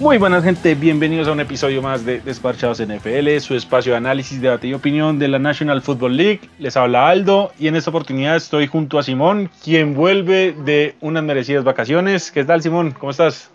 Muy buenas gente, bienvenidos a un episodio más de Desparchados NFL, su espacio de análisis, debate y opinión de la National Football League. Les habla Aldo y en esta oportunidad estoy junto a Simón, quien vuelve de unas merecidas vacaciones. ¿Qué tal Simón? ¿Cómo estás?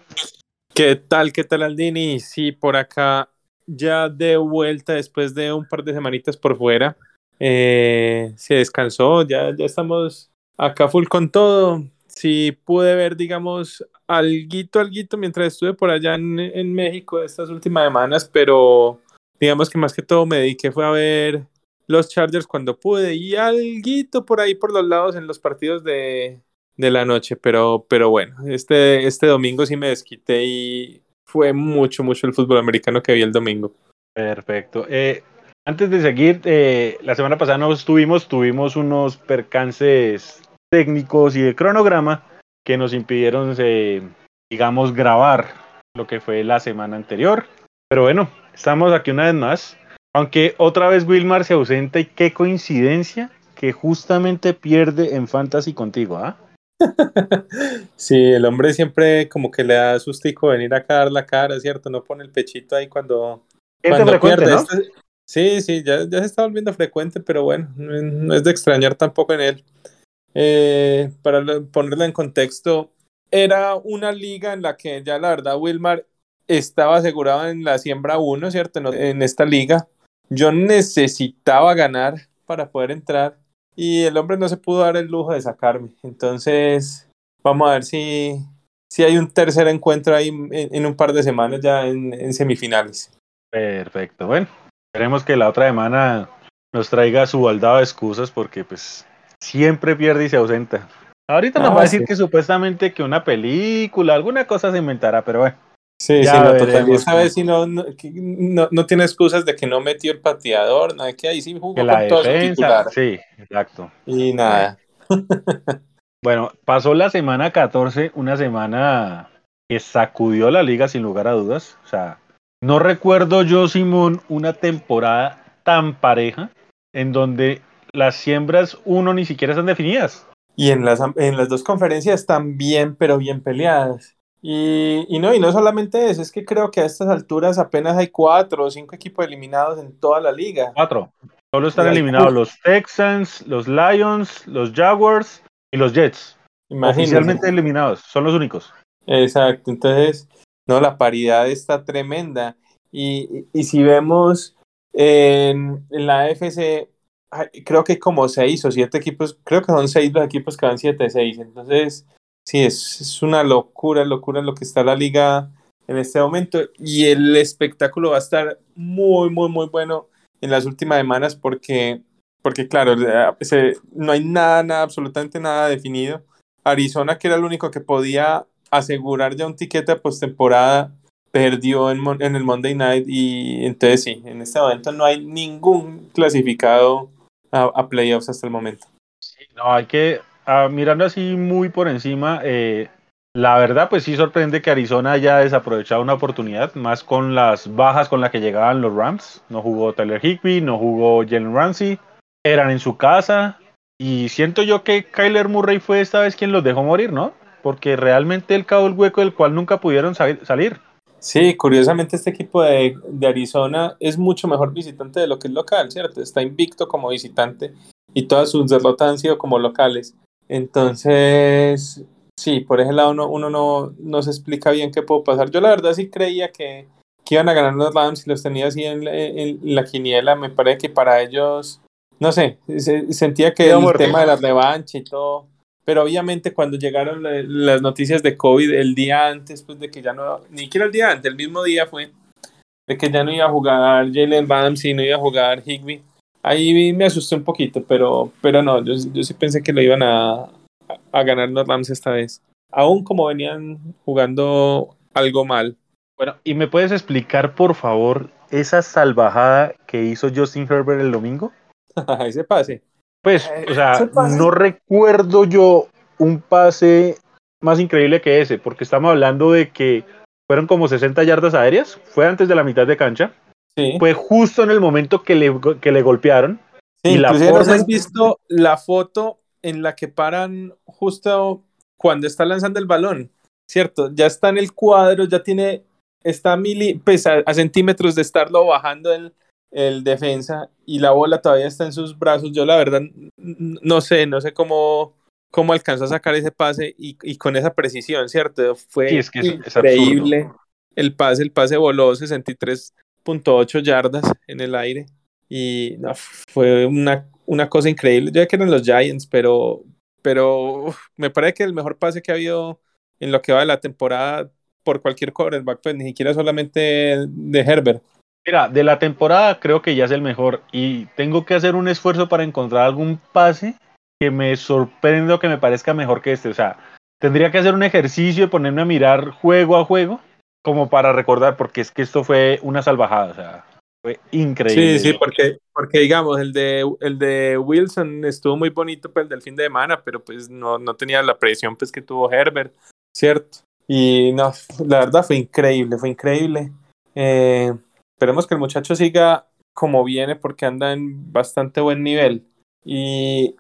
¿Qué tal? ¿Qué tal Aldini? Sí, por acá ya de vuelta después de un par de semanitas por fuera. Eh, se descansó, ya, ya estamos acá full con todo. Sí pude ver, digamos, alguito, alguito mientras estuve por allá en, México estas últimas semanas, pero digamos que más que todo me dediqué fue a ver los Chargers cuando pude y alguito por ahí por los lados en los partidos de, de la noche, pero, pero bueno, este, este domingo sí me desquité y fue mucho, mucho el fútbol americano que vi el domingo. Perfecto. Eh, antes de seguir, eh, la semana pasada no estuvimos, tuvimos unos percances técnicos y de cronograma que nos impidieron, eh, digamos, grabar lo que fue la semana anterior. Pero bueno, estamos aquí una vez más. Aunque otra vez Wilmar se ausenta y qué coincidencia que justamente pierde en Fantasy contigo, ¿ah? sí, el hombre siempre como que le da sustico venir acá a dar la cara, ¿cierto? No pone el pechito ahí cuando, cuando pierde. ¿no? Este, sí, sí, ya, ya se está volviendo frecuente, pero bueno, no es de extrañar tampoco en él. Eh, para ponerlo en contexto, era una liga en la que ya la verdad Wilmar estaba asegurado en la siembra 1, ¿cierto? En esta liga. Yo necesitaba ganar para poder entrar y el hombre no se pudo dar el lujo de sacarme. Entonces, vamos a ver si, si hay un tercer encuentro ahí en, un par de semanas ya en, en, semifinales. Perfecto. Bueno, esperemos que la otra semana nos traiga su baldado de excusas porque pues siempre pierde y se ausenta. Ahorita nos va a decir que supuestamente que una película, alguna cosa se inventará, pero bueno. Sí, sí, no, total. Esta vez no, no, no, tiene excusas de que no metió el pateador, nada que ahí sí jugó que la con defensa, Sí, exacto. Y nada. bueno, pasó la semana 14, una semana que sacudió la liga sin lugar a dudas. O sea, no recuerdo yo, Simón, una temporada tan pareja en donde las siembras uno ni siquiera están definidas. Y en las, en las dos conferencias están bien, pero bien peleadas. Y, y, no, y no solamente eso, es que creo que a estas alturas apenas hay cuatro o cinco equipos eliminados en toda la liga. Cuatro. Solo están eliminados los Texans, los Lions, los Jaguars y los Jets. Imagínense. Oficialmente eliminados, son los únicos. Exacto, entonces, no, la paridad está tremenda. Y, y si vemos en, en la AFC, creo que como seis o siete equipos, creo que son seis los equipos que van 7-6. Entonces, sí, es, es, una locura, locura lo que está la liga en este momento. Y el espectáculo va a estar muy, muy, muy bueno en las últimas semanas porque, porque claro, no hay nada, nada, absolutamente nada definido. Arizona, que era el único que podía asegurar ya un tiquete de postemporada, perdió en, en el Monday Night y entonces sí, en este momento no hay ningún clasificado a, playoffs hasta el momento. no, hay que, mirando así muy por encima, eh, la verdad, pues sí sorprende que Arizona haya desaprovechado una oportunidad, más con las bajas con las que llegaban los Rams. No jugó Tyler Higby, no jugó Jalen Ramsey, eran en su casa. Y siento yo que Kyler Murray fue esta vez quien los dejó morir, ¿no? Porque realmente él cavó el hueco del cual nunca pudieron salir. Sí, curiosamente este equipo de, de, Arizona es mucho mejor visitante de lo que es local, ¿cierto? Está invicto como visitante y todas sus derrotas han sido como locales. Entonces, sí, por ese lado uno, uno no, no se explica bien qué puede pasar. Yo la verdad sí creía que, que iban a ganar los Rams y los tenía así en, en, la quiniela. Me parece que para ellos, no sé, se, sentía que el tema de la revancha y todo pero obviamente cuando llegaron las noticias de COVID el día antes, pues de que ya no, ni siquiera el día antes, el mismo día fue, de que ya no iba a jugar Jalen Ramsey, no iba a jugar Higby, ahí me asusté un poquito, pero, pero no, yo, yo sí pensé que lo iban a, a ganar los Rams esta vez, aún como venían jugando algo mal. Bueno, ¿y me puedes explicar, por favor, esa salvajada que hizo Justin Herbert el domingo? Ese pase. Pues, o sea, no recuerdo yo un pase más increíble que ese, porque estamos hablando de que fueron como 60 yardas aéreas, fue antes de la mitad de cancha, sí. fue justo en el momento que le, que le golpearon. Sí, y la forma... has visto la foto en la que paran justo cuando está lanzando el balón, ¿cierto? Ya está en el cuadro, ya tiene está a, pues a, centímetros de estarlo bajando el, el, defensa y la bola todavía está en sus brazos. Yo la verdad no sé, no sé cómo, cómo alcanzó a sacar ese pase y, y con esa precisión, ¿cierto? Fue increíble el pase, el pase voló 63.8 yardas en el aire y fue una, una cosa increíble. Ya que eran los Giants, pero, pero me parece que el mejor pase que ha habido en lo que va de la temporada por cualquier quarterback, pues ni siquiera solamente de Herbert. Mira, de la temporada creo que ya es el mejor y tengo que hacer un esfuerzo para encontrar algún pase que me sorprenda o que me parezca mejor que este. O sea, tendría que hacer un ejercicio y ponerme a mirar juego a juego como para recordar, porque es que esto fue una salvajada. O sea, fue increíble. Sí, sí, porque, porque digamos, el de, el de Wilson estuvo muy bonito pues, el del fin de semana, pero pues no, no tenía la presión pues, que tuvo Herbert, ¿cierto? Y no, la verdad fue increíble, fue increíble. Eh, esperemos que el muchacho siga como viene porque anda en bastante buen nivel. Y,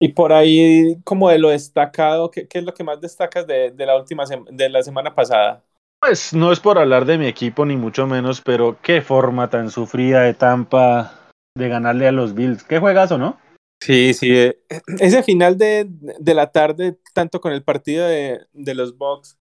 y por ahí, como de lo destacado, ¿qué, qué es lo que más destacas de, de la última de la semana pasada? Pues no es por hablar de mi equipo ni mucho menos, pero qué forma tan sufrida de Tampa de ganarle a los Bills. Qué juegazo, ¿no? Sí, sí. Eh, ese final de, de, la tarde, tanto con el partido de, de los Bucks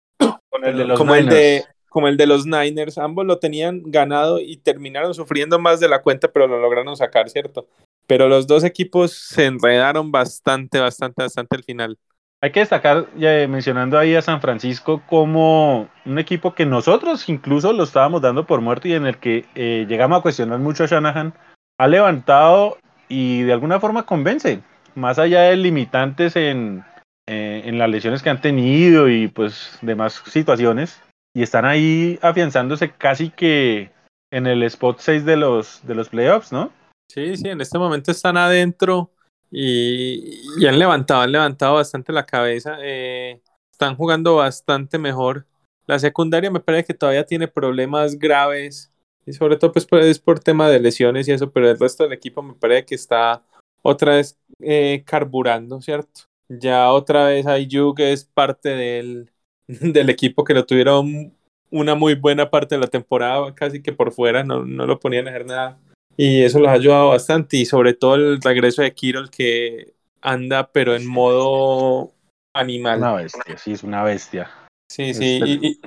como, el de, como el de los Niners, ambos lo tenían ganado y terminaron sufriendo más de la cuenta, pero lo lograron sacar, ¿cierto? Pero los dos equipos se enredaron bastante, bastante, bastante al final. Hay que destacar, ya mencionando ahí a San Francisco, como un equipo que nosotros incluso lo estábamos dando por muerto y en el que eh, llegamos a cuestionar mucho a Shanahan, ha levantado y de alguna forma convence, más allá de limitantes en, eh, en las lesiones que han tenido y pues demás situaciones, y están ahí afianzándose casi que en el spot 6 de los, de los playoffs, ¿no? Sí, sí, en este momento están adentro y, han levantado, han levantado bastante la cabeza. Eh, están jugando bastante mejor. La secundaria me parece que todavía tiene problemas graves. Y sobre todo pues, es por tema de lesiones y eso, pero el resto del equipo me parece que está otra vez eh, carburando, ¿cierto? Ya otra vez Ayuk es parte del, del equipo que lo tuvieron una muy buena parte de la temporada, casi que por fuera, no, no lo ponían a hacer nada y eso los ha ayudado bastante y sobre todo el regreso de Kirol que anda pero en modo animal. Una bestia, sí, es una bestia. Sí, sí, y,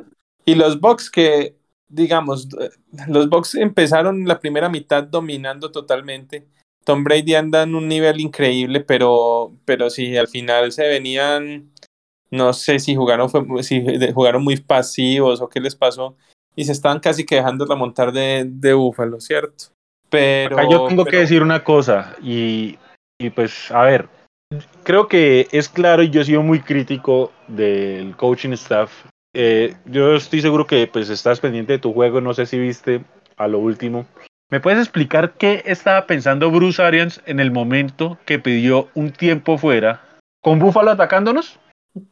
y, los Bucks que, digamos, los Bucks empezaron la primera mitad dominando totalmente. Tom Brady anda en un nivel increíble, pero, pero sí, al final se venían, no sé si jugaron, si jugaron muy pasivos o qué les pasó, y se estaban casi que dejando remontar de, de Búfalo, ¿cierto? Pero. yo tengo que decir una cosa, y, y pues, a ver, creo que es claro y yo he sido muy crítico del coaching staff. Eh, yo estoy seguro que pues estás pendiente de tu juego, no sé si viste a lo último. ¿Me puedes explicar qué estaba pensando Bruce Arians en el momento que pidió un tiempo fuera con Buffalo atacándonos?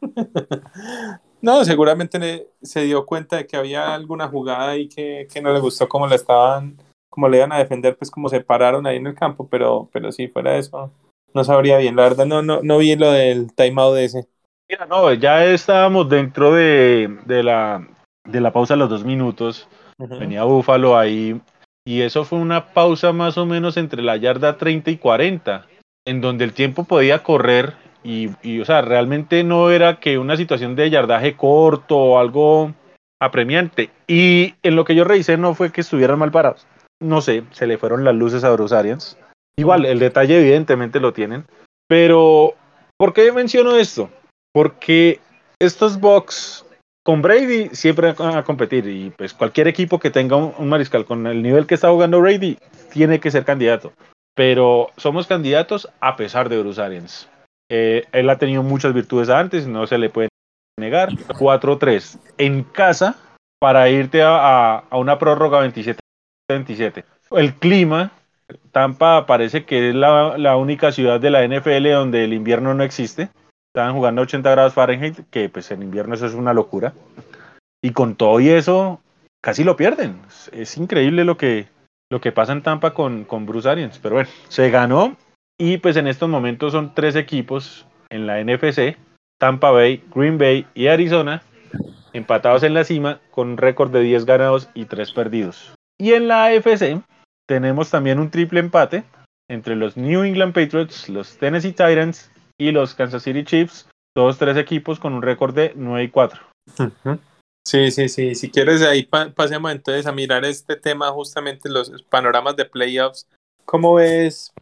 no, seguramente se dio cuenta de que había alguna jugada y que, que no le gustó cómo la estaban como le iban a defender, pues como se pararon ahí en el campo, pero, pero sí, fuera de eso, no sabría bien. La verdad, no, no, no vi lo del timeout de ese. Mira, no, ya estábamos dentro de, de, la, de la pausa de los dos minutos. Venía Búfalo ahí. Y eso fue una pausa más o menos entre la yarda 30 y 40, en donde el tiempo podía correr. Y, y o sea, realmente no era que una situación de yardaje corto o algo apremiante. Y en lo que yo revisé no fue que estuvieran mal parados no sé, se le fueron las luces a Bruce Arians. Igual, el detalle evidentemente lo tienen. Pero, ¿por qué menciono esto? Porque estos Bucks con Brady siempre van a competir y pues cualquier equipo que tenga un, mariscal con el nivel que está jugando Brady tiene que ser candidato. Pero somos candidatos a pesar de Bruce Arians. Eh, él ha tenido muchas virtudes antes, no se le puede negar. 4-3 en casa para irte a, una prórroga 27 27. El clima, Tampa parece que es la, única ciudad de la NFL donde el invierno no existe. Estaban jugando a 80 grados Fahrenheit, que pues en invierno eso es una locura. Y con todo y eso, casi lo pierden. Es, increíble lo que, lo que pasa en Tampa con, con Bruce Arians. Pero bueno, se ganó y pues en estos momentos son tres equipos en la NFC, Tampa Bay, Green Bay y Arizona, empatados en la cima con un récord de 10 ganados y 3 perdidos. Y en la AFC tenemos también un triple empate entre los New England Patriots, los Tennessee Titans y los Kansas City Chiefs, todos tres equipos con un récord de 9 y 4. Sí, sí, sí. Si quieres, ahí pasemos entonces a mirar este tema, justamente los panoramas de playoffs. ¿Cómo ves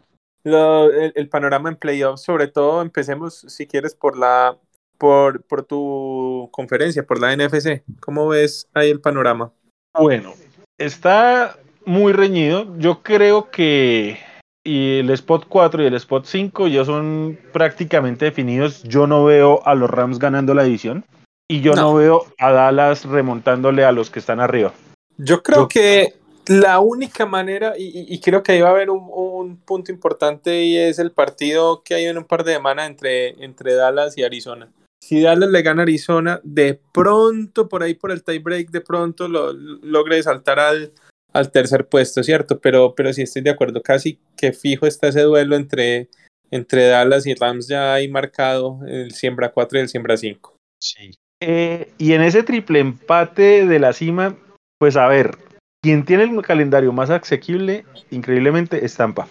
el, panorama en playoffs? Sobre todo, empecemos, si quieres, por la por, por tu conferencia, por la NFC. ¿Cómo ves ahí el panorama? Bueno, está muy reñido. Yo creo que y el spot 4 y el spot 5 ya son prácticamente definidos. Yo no veo a los Rams ganando la división y yo no, veo a Dallas remontándole a los que están arriba. Yo creo que la única manera, y, creo que ahí va a haber un, punto importante y es el partido que hay en un par de semanas entre, entre Dallas y Arizona. Si Dallas le gana a Arizona, de pronto, por ahí por el tiebreak, de pronto lo, logre saltar al, al tercer puesto, ¿cierto? Pero, pero sí estoy de acuerdo, casi que fijo está ese duelo entre, entre Dallas y Rams ya hay marcado el siembra 4 y el siembra 5. Sí. Eh, y en ese triple empate de la cima, pues a ver, quien tiene el calendario más asequible, increíblemente, es Tampa.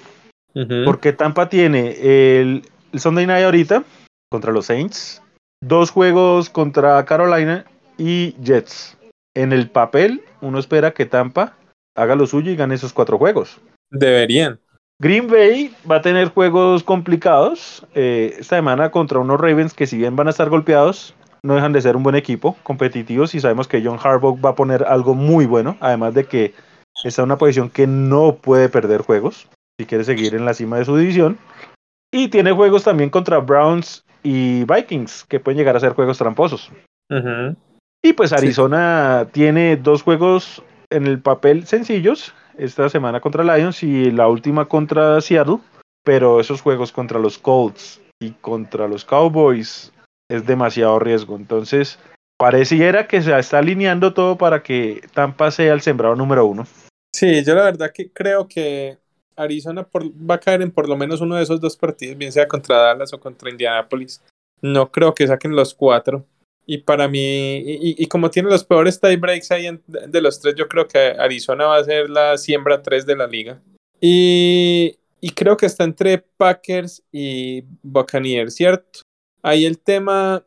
Porque Tampa tiene el, el, Sunday Night ahorita contra los Saints, dos juegos contra Carolina y Jets. En el papel, uno espera que Tampa haga lo suyo y gane esos cuatro juegos. Deberían. Green Bay va a tener juegos complicados eh, esta semana contra unos Ravens que si bien van a estar golpeados, no dejan de ser un buen equipo, competitivos y sabemos que John Harbaugh va a poner algo muy bueno, además de que está en una posición que no puede perder juegos si quiere seguir en la cima de su división. Y tiene juegos también contra Browns y Vikings, que pueden llegar a ser juegos tramposos. Y pues Arizona tiene dos juegos en el papel sencillos, esta semana contra Lions y la última contra Seattle, pero esos juegos contra los Colts y contra los Cowboys es demasiado riesgo. Entonces, pareciera que se está alineando todo para que Tampa sea el sembrado número uno. Sí, yo la verdad que creo que Arizona va a caer en por lo menos uno de esos dos partidos, bien sea contra Dallas o contra Indianapolis. No creo que saquen los cuatro. Y para mí, y, como tiene los peores tie breaks ahí de los tres, yo creo que Arizona va a ser la siembra 3 de la liga. Y, y creo que está entre Packers y Buccaneers, ¿cierto? Ahí el tema,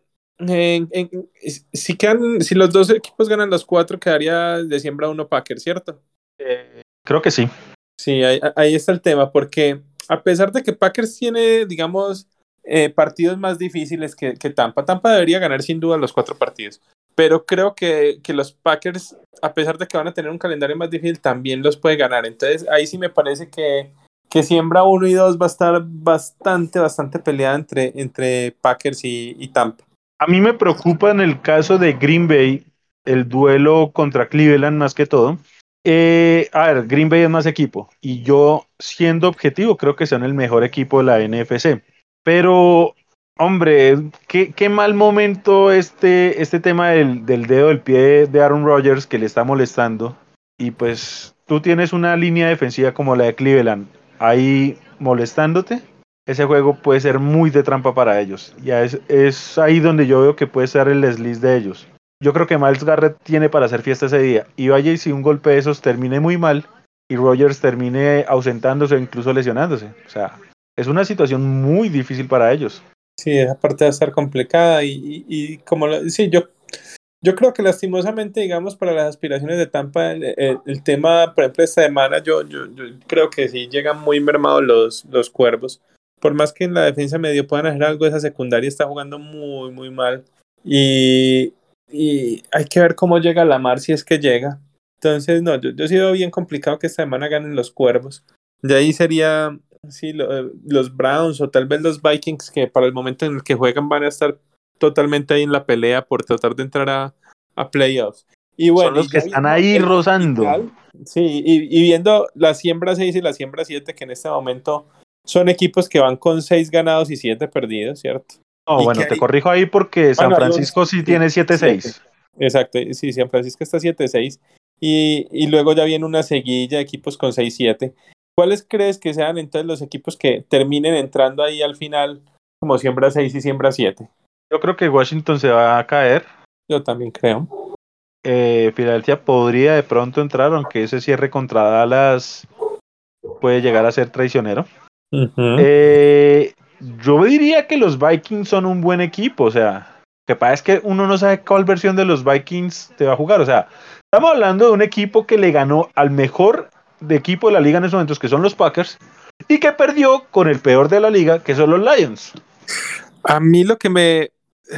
si, quedan, si los dos equipos ganan los cuatro, quedaría de siembra uno Packers, ¿cierto? Eh, creo que sí. Sí, ahí, ahí está el tema, porque a pesar de que Packers tiene, digamos, eh, partidos más difíciles que, Tampa. Tampa debería ganar sin duda los cuatro partidos. Pero creo que, que, los Packers, a pesar de que van a tener un calendario más difícil, también los puede ganar. Entonces ahí sí me parece que, que siembra uno y dos va a estar bastante, bastante peleada entre, entre Packers y, Tampa. A mí me preocupa en el caso de Green Bay el duelo contra Cleveland más que todo. Eh, a ver, Green Bay es más equipo y yo siendo objetivo creo que son el mejor equipo de la NFC. Pero, hombre, qué, qué mal momento este, este tema del, del, dedo del pie de Aaron Rodgers que le está molestando. Y pues tú tienes una línea defensiva como la de Cleveland ahí molestándote. Ese juego puede ser muy de trampa para ellos. Ya es, es ahí donde yo veo que puede ser el desliz de ellos. Yo creo que Miles Garrett tiene para hacer fiesta ese día. Y vaya y si un golpe de esos termine muy mal y Rodgers termine ausentándose o incluso lesionándose. O sea, es una situación muy difícil para ellos. Sí, esa parte va a complicada y, y, como sí, yo, yo creo que lastimosamente, digamos, para las aspiraciones de Tampa, el, tema, por ejemplo, esta semana, yo, yo, yo, creo que sí llegan muy mermados los, los cuervos. Por más que en la defensa medio puedan hacer algo, esa secundaria está jugando muy, muy mal. Y, y hay que ver cómo llega la mar si es que llega. Entonces, no, yo, yo he sido bien complicado que esta semana ganen los cuervos. De ahí sería sí, eh, los Browns o tal vez los Vikings que para el momento en el que juegan van a estar totalmente ahí en la pelea por tratar de entrar a, a playoffs. Y bueno, Son los que están ahí rozando. sí, y, viendo la siembra 6 y la siembra 7 que en este momento son equipos que van con 6 ganados y 7 perdidos, ¿cierto? No, bueno, te corrijo ahí porque San Francisco sí tiene 7-6. Exacto, sí, San Francisco está 7-6. Y, y, luego ya viene una seguilla de equipos con 6-7. ¿Cuáles crees que sean entonces los equipos que terminen entrando ahí al final como siembra 6 y siembra 7? Yo creo que Washington se va a caer. Yo también creo. eh, Filadelfia podría de pronto entrar, aunque ese cierre contra Dallas puede llegar a ser traicionero. eh, yo diría que los Vikings son un buen equipo, o sea, que pasa es que uno no sabe cuál versión de los Vikings te va a jugar, o sea, estamos hablando de un equipo que le ganó al mejor de equipo de la liga en esos momentos, que son los Packers, y que perdió con el peor de la liga, que son los Lions. A mí lo que me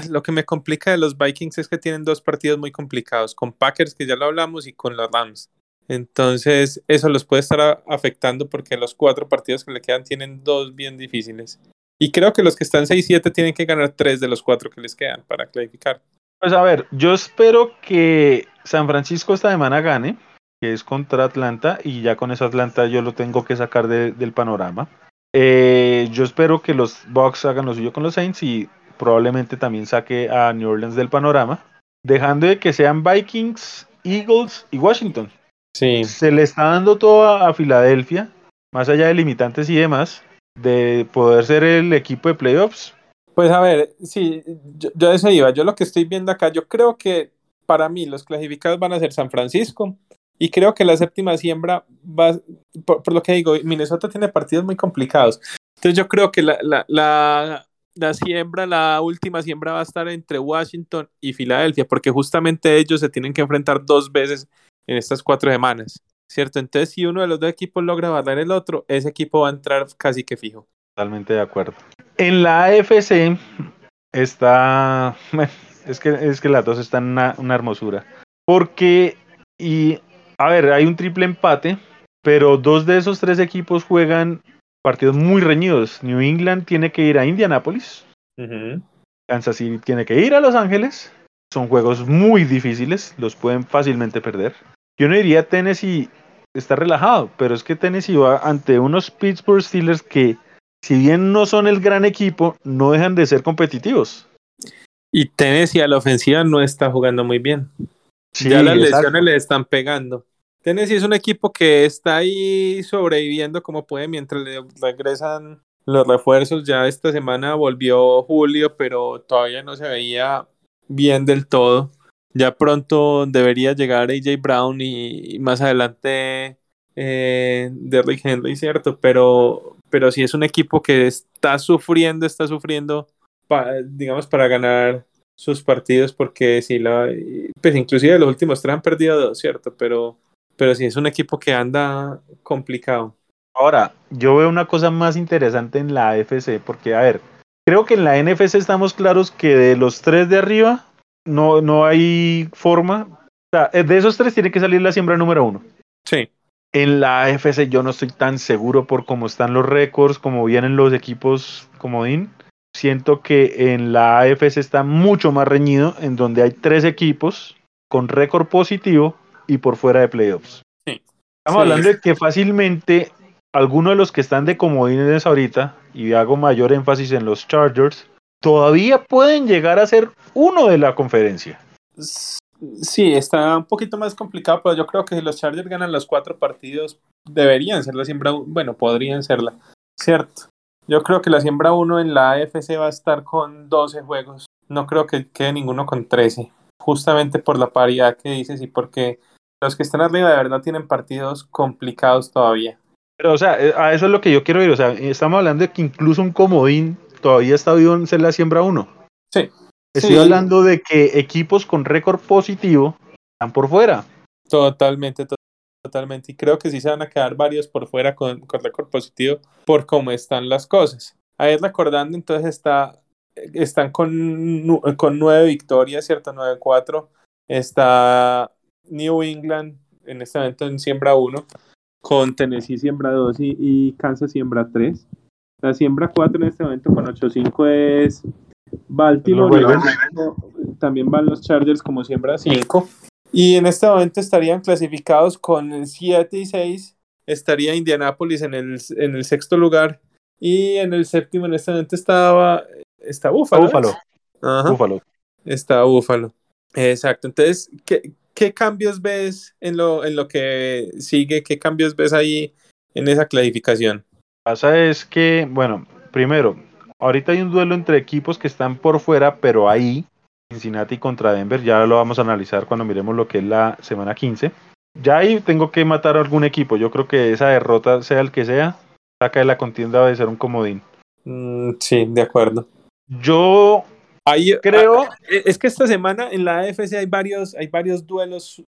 lo que me complica de los Vikings es que tienen dos partidos muy complicados, con Packers, que ya lo hablamos, y con los Rams. Entonces, eso los puede estar afectando porque los cuatro partidos que le quedan tienen dos bien difíciles. Y creo que los que están 6-7 tienen que ganar tres de los cuatro que les quedan para clasificar. Pues a ver, yo espero que San Francisco esta semana gane, que es contra Atlanta, y ya con esa Atlanta yo lo tengo que sacar de, del panorama. Eh, yo espero que los Bucks hagan lo suyo con los Saints y probablemente también saque a New Orleans del panorama, dejando de que sean Vikings, Eagles y Washington. Sí. Se le está dando todo a, a Filadelfia, más allá de limitantes y demás, de poder ser el equipo de playoffs. Pues a ver, sí, yo, yo eso iba. Yo lo que estoy viendo acá, yo creo que para mí los clasificados van a ser San Francisco, y creo que la séptima siembra va, por, por, lo que digo, Minnesota tiene partidos muy complicados. Entonces yo creo que la, la, la, la, siembra, la última siembra va a estar entre Washington y Filadelfia, porque justamente ellos se tienen que enfrentar dos veces en estas cuatro semanas, ¿cierto? Entonces si uno de los dos equipos logra barrer el otro, ese equipo va a entrar casi que fijo. Totalmente de acuerdo. En la AFC está... Es que, es que las dos están una, una hermosura. Porque... Y a ver, hay un triple empate, pero dos de esos tres equipos juegan partidos muy reñidos. New England tiene que ir a Indianapolis. Uh -huh. Kansas City tiene que ir a Los Ángeles. Son juegos muy difíciles, los pueden fácilmente perder. Yo no diría Tennessee está relajado, pero es que Tennessee va ante unos Pittsburgh Steelers que, si bien no son el gran equipo, no dejan de ser competitivos. Y Tennessee a la ofensiva no está jugando muy bien. Sí, ya las exacto. lesiones le están pegando. Tennessee es un equipo que está ahí sobreviviendo como puede mientras le regresan los refuerzos. Ya esta semana volvió Julio, pero todavía no se veía bien del todo. Ya pronto debería llegar AJ Brown y, más adelante eh, Derrick Henry, ¿cierto? Pero, pero sí es un equipo que está sufriendo, está sufriendo, digamos, para ganar sus partidos porque si la pues inclusive los últimos tres han perdido dos, ¿cierto? Pero pero sí es un equipo que anda complicado. Ahora, yo veo una cosa más interesante en la AFC, porque, a ver, creo que en la NFC estamos claros que de los tres de arriba no, no hay forma. O sea, de esos tres tiene que salir la siembra número uno. Sí. En la AFC yo no estoy tan seguro por cómo están los récords, cómo vienen los equipos comodín. Siento que en la AFC está mucho más reñido, en donde hay tres equipos con récord positivo y por fuera de playoffs. Sí. Estamos sí. hablando de que fácilmente algunos de los que están de comodines ahorita, y hago mayor énfasis en los Chargers, todavía pueden llegar a ser uno de la conferencia. Sí, está un poquito más complicado, pero yo creo que si los Chargers ganan los cuatro partidos, deberían ser la siembra, bueno, podrían serla, ¿cierto? Yo creo que la siembra 1 en la AFC va a estar con 12 juegos. No creo que quede ninguno con 13. Justamente por la paridad que dices y porque los que están arriba de verdad tienen partidos complicados todavía. Pero, o sea, a eso es lo que yo quiero ir. O sea, estamos hablando de que incluso un comodín todavía está vivo en ser la siembra 1. Sí. Estoy sí. hablando de que equipos con récord positivo están por fuera. Totalmente, to totalmente. Y creo que sí se van a quedar varios por fuera con, con récord positivo por cómo están las cosas. Ahí recordando, entonces está, están con, con nueve victorias, ¿cierto? 9-4. Está New England en este momento en siembra 1, con Tennessee siembra 2 y, y, Kansas siembra 3. La siembra 4 en este momento con 8-5 es Baltimore. No, también van los Chargers como siembra 5. Y en este momento estarían clasificados con 7 y 6. Estaría Indianapolis en el, en el sexto lugar. Y en el séptimo en este momento estaba está Búfalo. Búfalo. Ajá. Búfalo. Está Búfalo. Exacto. Entonces, ¿qué, ¿qué cambios ves en lo, en lo que sigue? ¿Qué cambios ves ahí en esa clasificación? Pasa es que, bueno, primero, ahorita hay un duelo entre equipos que están por fuera, pero ahí, Cincinnati contra Denver, ya lo vamos a analizar cuando miremos lo que es la semana 15. Ya ahí tengo que matar a algún equipo. Yo creo que esa derrota, sea el que sea, saca de la contienda de ser un comodín. Mm, sí, de acuerdo. Yo Ahí, creo. ah, es que esta semana en la AFC hay varios, hay varios duelos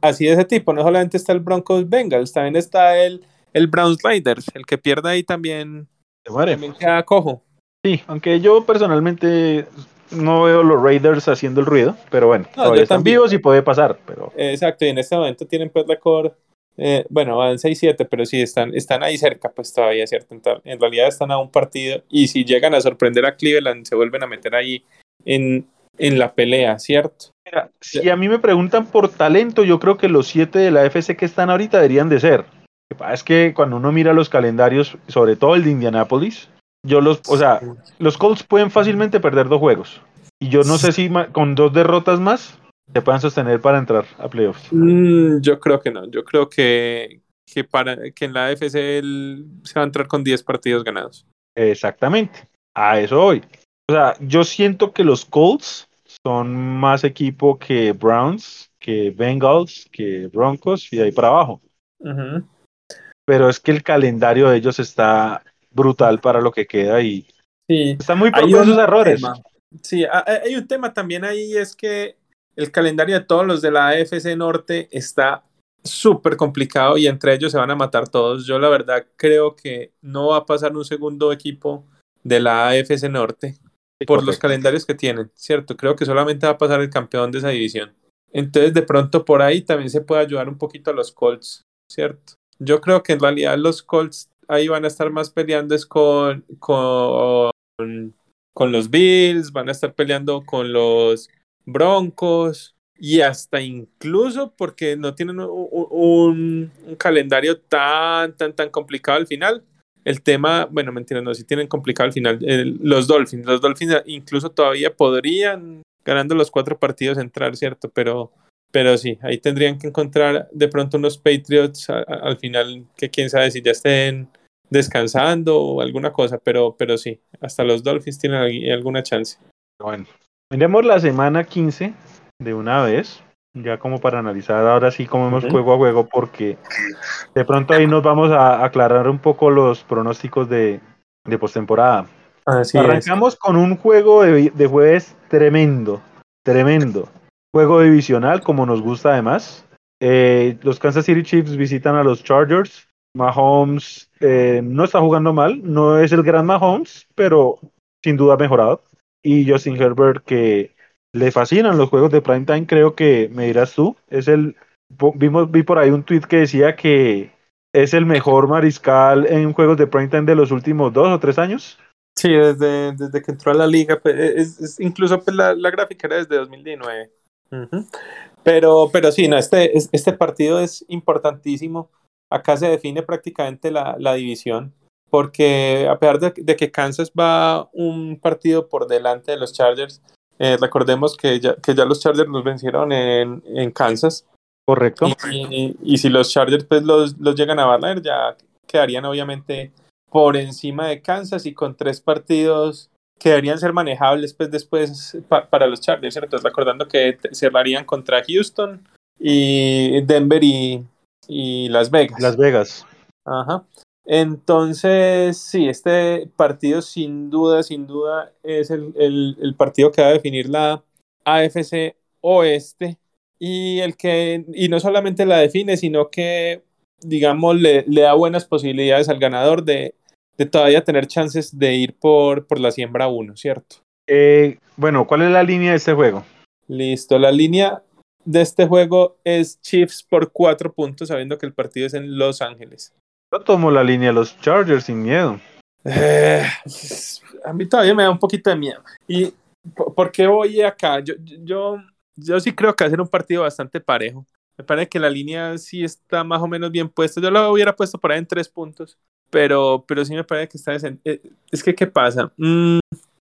así de ese tipo. No solamente está el Broncos Bengals, también está el, el Browns Raiders. El que pierda ahí también, también queda cojo. Sí, aunque yo personalmente no veo los Raiders haciendo el ruido, pero bueno, No, todavía están vivos y puede pasar, pero Exacto, y en este momento tienen pues récord, eh, bueno, van 6-7, pero sí están, están ahí cerca, pues todavía, ¿cierto? En, realidad están a un partido y si llegan a sorprender a Cleveland, se vuelven a meter ahí en, en la pelea, ¿cierto? Mira, si a mí me preguntan por talento, yo creo que los siete de la FC que están ahorita deberían de ser. Lo que pasa es que cuando uno mira los calendarios, sobre todo el de Indianapolis, yo los, o sea, los Colts pueden fácilmente perder dos juegos. Y yo no sé si con dos derrotas más se puedan sostener para entrar a playoffs. Mm, yo creo que no, yo creo que, que, para, que en la AFC el- se va a entrar con 10 partidos ganados. Exactamente. A eso voy. O sea, yo siento que los Colts son más equipo que Browns, que Bengals, que Broncos y de ahí para abajo. Pero es que el calendario de ellos está brutal para lo que queda y Sí, está muy propensos a errores. tema. Sí, hay un tema también ahí, es que el calendario de todos los de la AFC Norte está súper complicado y entre ellos se van a matar todos. Yo la verdad creo que no va a pasar un segundo equipo de la AFC Norte por los calendarios que tienen, ¿cierto? Creo que solamente va a pasar el campeón de esa división. Entonces, de pronto por ahí también se puede ayudar un poquito a los Colts, ¿cierto? Yo creo que en realidad los Colts ahí van a estar más peleando es con, con, con los Bills, van a estar peleando con los Broncos y hasta incluso porque no tienen un, un- calendario tan, tan, tan complicado al final. El tema, bueno, mentira, no, si tienen complicado al final. los Dolphins, los Dolphins incluso todavía podrían, ganando los cuatro partidos, entrar, ¿cierto? Pero, pero sí, ahí tendrían que encontrar de pronto unos Patriots al final, que quién sabe si ya estén descansando o alguna cosa, pero, pero sí, hasta los Dolphins tienen alguna chance. Bueno, miremos la semana 15 de una vez, ya como para analizar ahora sí cómo vemos Ujú. juego a juego, porque de pronto ahí nos vamos a aclarar un poco los pronósticos de, de postemporada. Arrancamos con un juego de, de jueves tremendo, tremendo. Juego divisional, como nos gusta además. Eh, los Kansas City Chiefs visitan a los Chargers. Mahomes eh, no está jugando mal, no es el gran Mahomes, pero sin duda ha mejorado. Y Justin Herbert, que le fascinan los juegos de prime time, creo que me dirás tú. Es el, vimos, vi por ahí un tweet que decía que es el mejor mariscal en juegos de prime time de los últimos dos o tres años. Sí, desde, desde que entró a la liga, pues, es, es- incluso pues, la, la gráfica era desde 2019. Ujú. Pero, pero sí, no, este, es- este partido es importantísimo. Acá se define prácticamente la, la división, porque a pesar de, de que Kansas va un partido por delante de los Chargers, eh, recordemos que ya, que ya los Chargers nos vencieron en, en Kansas. Correcto. Y, y- y si los Chargers pues, los, los llegan a barrer, ya quedarían obviamente por encima de Kansas y con tres partidos que deberían ser manejables pues, después pa- para los Chargers, ¿cierto? Recordando que cerrarían contra Houston y Denver y, y Las Vegas. Las Vegas. Ajá. Entonces, sí, este partido sin duda, sin duda es el, el- el partido que va a definir la AFC Oeste y el que, y no solamente la define, sino que, digamos, le, le da buenas posibilidades al ganador de, de todavía tener chances de ir por, por la siembra 1, ¿cierto? Eh, bueno, ¿cuál es la línea de este juego? Listo, la línea de este juego es Chiefs por cuatro puntos, sabiendo que el partido es en Los Ángeles. Yo tomo la línea de los Chargers sin miedo. Eh, a mí todavía me da un poquito de miedo. ¿Y po- por qué voy acá? Yo, yo, yo sí creo que va a ser un partido bastante parejo. Me parece que la línea sí está más o menos bien puesta. Yo la hubiera puesto por ahí en tres puntos, pero, pero sí me parece que está decente. Eh, Es que, ¿qué pasa? Mm,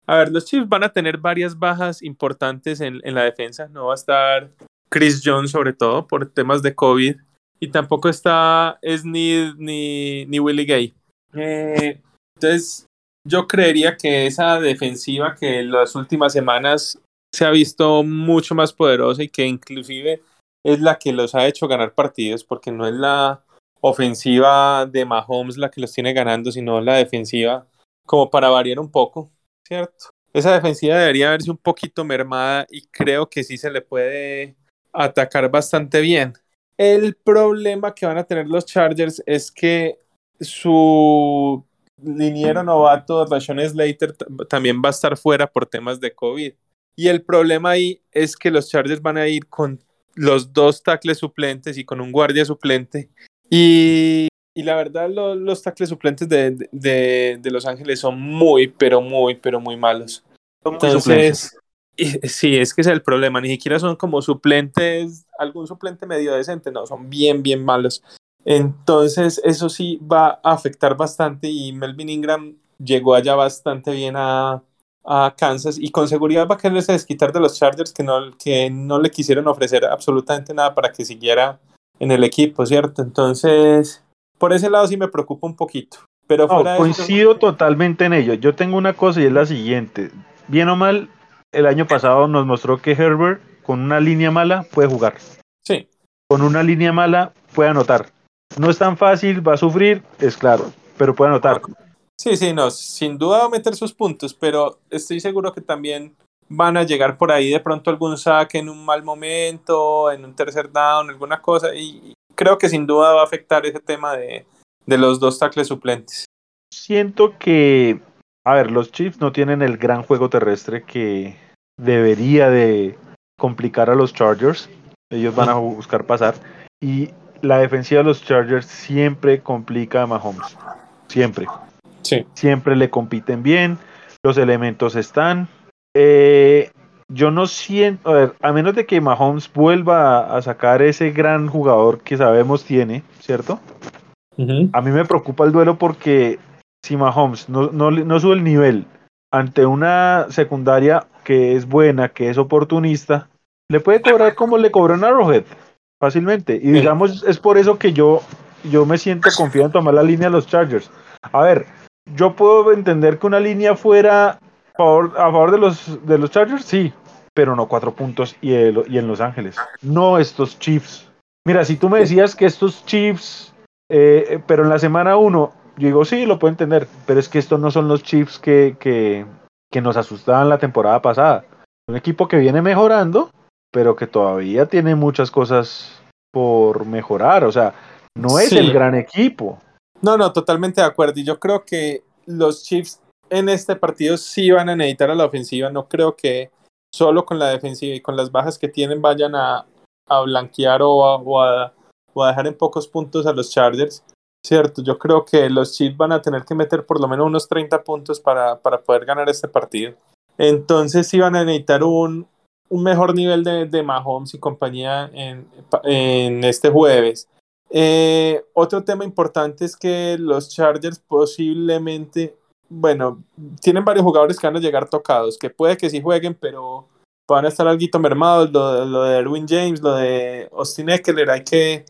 a ver, los Chiefs van a tener varias bajas importantes en, en la defensa. No va a estar Chris Jones, sobre todo, por temas de COVID. Y tampoco está Snead ni, ni Willie Gay. Eh, entonces, yo creería que esa defensiva que en las últimas semanas se ha visto mucho más poderosa y que inclusive es la que los ha hecho ganar partidos, porque no es la ofensiva de Mahomes la que los tiene ganando, sino la defensiva, como para variar un poco, ¿cierto? Esa defensiva debería verse un poquito mermada y creo que sí se le puede atacar bastante bien. El problema que van a tener los Chargers es que su liniero novato, Rashon Slater, también va a estar fuera por temas de COVID. Y el problema ahí es que los Chargers van a ir con los dos tackles suplentes y con un guardia suplente. Y, y la verdad, lo, los tackles suplentes de, de, de, Los Ángeles son muy, pero muy, pero muy malos. Entonces, sí, es que es el problema. Ni siquiera son como suplentes, algún suplente medio decente, no, son bien, bien malos. Entonces, eso sí va a afectar bastante y Melvin Ingram llegó allá bastante bien a, a Kansas y con seguridad va a quererse desquitar de los Chargers que no, que no le quisieron ofrecer absolutamente nada para que siguiera en el equipo, ¿cierto? Entonces, por ese lado sí me preocupa un poquito. Pero no, coincido totalmente en ello. Yo tengo una cosa y es la siguiente. Bien o mal, el año pasado nos mostró que Herbert con una línea mala puede jugar. Sí. Con una línea mala puede anotar. No es tan fácil, va a sufrir, es claro, pero puede anotar. Sí, sí, no, sin duda va a meter sus puntos, pero estoy seguro que también van a llegar por ahí de pronto algún saque en un mal momento, en un tercer down, alguna cosa, y creo que sin duda va a afectar ese tema de, de los dos tackles suplentes. Siento que, a ver, los Chiefs no tienen el gran juego terrestre que debería de complicar a los Chargers. Ellos van a buscar pasar. Y la defensiva de los Chargers siempre complica a Mahomes. Siempre. Sí. Siempre le compiten bien. Los elementos están. Eh, yo no siento, a ver, a menos de que Mahomes vuelva a, sacar ese gran jugador que sabemos tiene, ¿cierto? A mí me preocupa el duelo porque si Mahomes no, no, no sube el nivel ante una secundaria que es buena, que es oportunista, le puede cobrar como le cobró en Arrowhead fácilmente. Y digamos, es por eso que yo, yo me siento confiado en tomar la línea de los Chargers. A ver, yo puedo entender que una línea fuera a favor, a favor de, los, de los Chargers, sí, pero no cuatro puntos y, y en Los Ángeles. No estos Chiefs. Mira, si tú me decías que estos Chiefs, eh, pero en la semana uno, yo digo, sí, lo puedo entender, pero es que estos no son los Chiefs que, que, que nos asustaban la temporada pasada. Un equipo que viene mejorando, pero que todavía tiene muchas cosas por mejorar. O sea, no es el gran equipo. No, no, totalmente de acuerdo. Y yo creo que los Chiefs en este partido sí van a necesitar a la ofensiva. No creo que solo con la defensiva y con las bajas que tienen vayan a, a blanquear o a, o, a, o a dejar en pocos puntos a los Chargers. Cierto, yo creo que los Chiefs van a tener que meter por lo menos unos 30 puntos para, para poder ganar este partido. Entonces sí van a necesitar un, un mejor nivel de, Mahomes y compañía en, en este jueves. Eh, otro tema importante es que los Chargers posiblemente, bueno, tienen varios jugadores que van a llegar tocados, que puede que sí jueguen, pero van a estar algo mermados. Lo, lo de Erwin James, lo de Austin Eckler, hay que,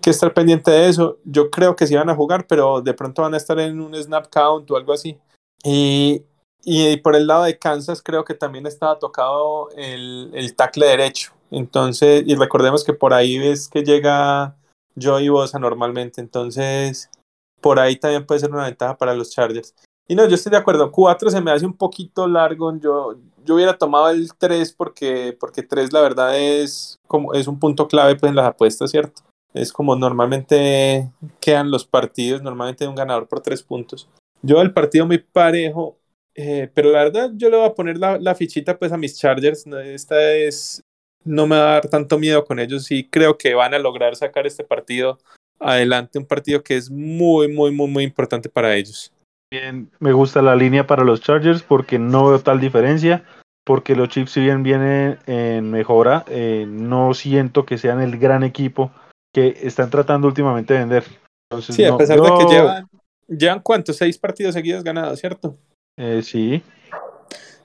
que estar pendiente de eso. Yo creo que sí van a jugar, pero de pronto van a estar en un snap count o algo así. Y y por el lado de Kansas creo que también estaba tocado el, el tackle derecho. Entonces, y recordemos que por ahí ves que llega Joey Bosa normalmente. Entonces, por ahí también puede ser una ventaja para los Chargers. Y no, yo estoy de acuerdo. 4 se me hace un poquito largo. Yo, yo hubiera tomado el 3 porque, porque 3 la verdad es, como, es un punto clave pues, en las apuestas, ¿cierto? Es como normalmente quedan los partidos, normalmente un ganador por 3 puntos. Yo el partido muy parejo, eh, pero la verdad, yo le voy a poner la, la, fichita pues a mis Chargers. Esta es. No me va a dar tanto miedo con ellos y creo que van a lograr sacar este partido adelante. Un partido que es muy, muy, muy, muy importante para ellos. Bien, me gusta la línea para los Chargers porque no veo tal diferencia. Porque los Chiefs, si bien vienen en mejora, eh, no siento que sean el gran equipo que están tratando últimamente de vender. Entonces, sí, a pesar no, de que llevan, llevan cuántos, seis partidos seguidos ganados, ¿cierto? Eh, sí.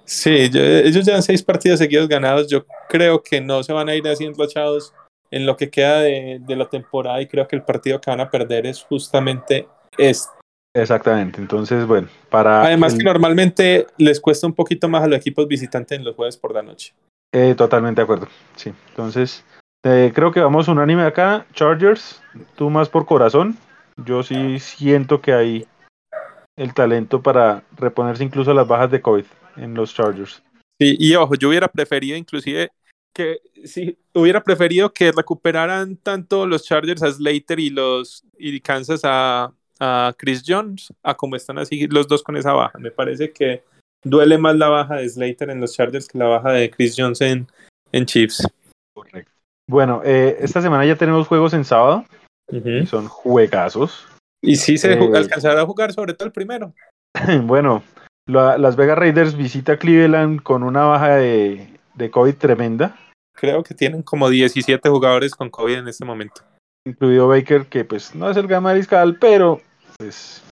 Sí, yo, ellos llevan seis partidos seguidos ganados. Yo creo que no se van a ir así enrochados en lo que queda de, de, la temporada y creo que el partido que van a perder es justamente este. Exactamente, entonces bueno, para... Además que normalmente les cuesta un poquito más a los equipos visitantes en los jueves por la noche. Eh, totalmente de acuerdo, sí. Entonces, eh, creo que vamos unánime acá, Chargers, tú más por corazón, yo sí siento que hay el talento para reponerse incluso las bajas de COVID en los Chargers. Sí, y ojo, yo hubiera preferido inclusive que sí, hubiera preferido que recuperaran tanto los Chargers a Slater y los y Kansas a, a Chris Jones, a como están así los dos con esa baja. Me parece que duele más la baja de Slater en los Chargers que la baja de Chris Jones en, en Chiefs. Correcto. Bueno, eh, esta semana ya tenemos juegos en sábado. y son juegazos. Y sí se eh, alcanzará a jugar sobre todo el primero. bueno, las Vegas Raiders visita Cleveland con una baja de, de COVID tremenda. Creo que tienen como 17 jugadores con COVID en este momento. Incluido Baker, que pues no es el gran mariscal, pero pues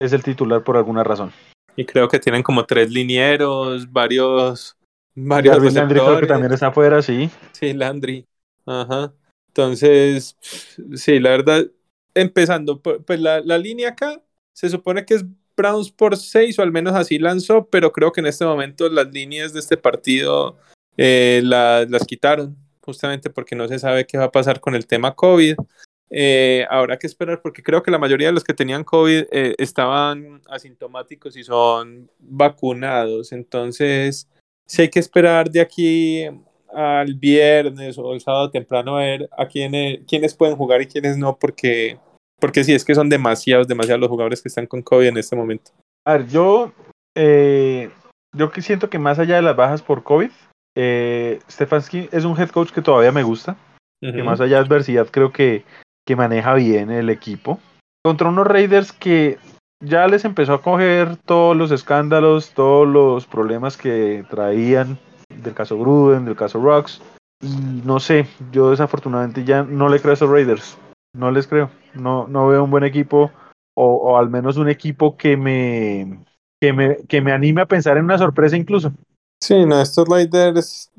es el titular por alguna razón. Y creo que tienen como tres linieros, varios. varios Landry creo que también está afuera, sí. Sí, Landry. Ajá. Entonces, sí, la verdad, empezando, pues la, la línea acá se supone que es Browns por 6 o al menos así lanzó, pero creo que en este momento las líneas de este partido eh, las quitaron, justamente porque no se sabe qué va a pasar con el tema COVID. Eh, habrá que esperar porque creo que la mayoría de los que tenían COVID eh, estaban asintomáticos y son vacunados. Entonces, si hay que esperar de aquí al viernes o el sábado temprano a ver a quiénes, quiénes pueden jugar y quiénes no, porque, porque sí, es que son demasiados, demasiados los jugadores que están con COVID en este momento. A ver, yo, eh, yo que siento que más allá de las bajas por COVID, eh, Stefanski es un head coach que todavía me gusta, que más allá de adversidad creo que, que maneja bien el equipo. Contra unos Raiders que ya les empezó a coger todos los escándalos, todos los problemas que traían del caso Gruden, del caso Rocks. Y no sé, yo desafortunadamente ya no le creo a esos Raiders. No les creo. No, no veo un buen equipo o, o al menos un equipo que me, que me, que me anime a pensar en una sorpresa incluso. Sí, no, estos Raiders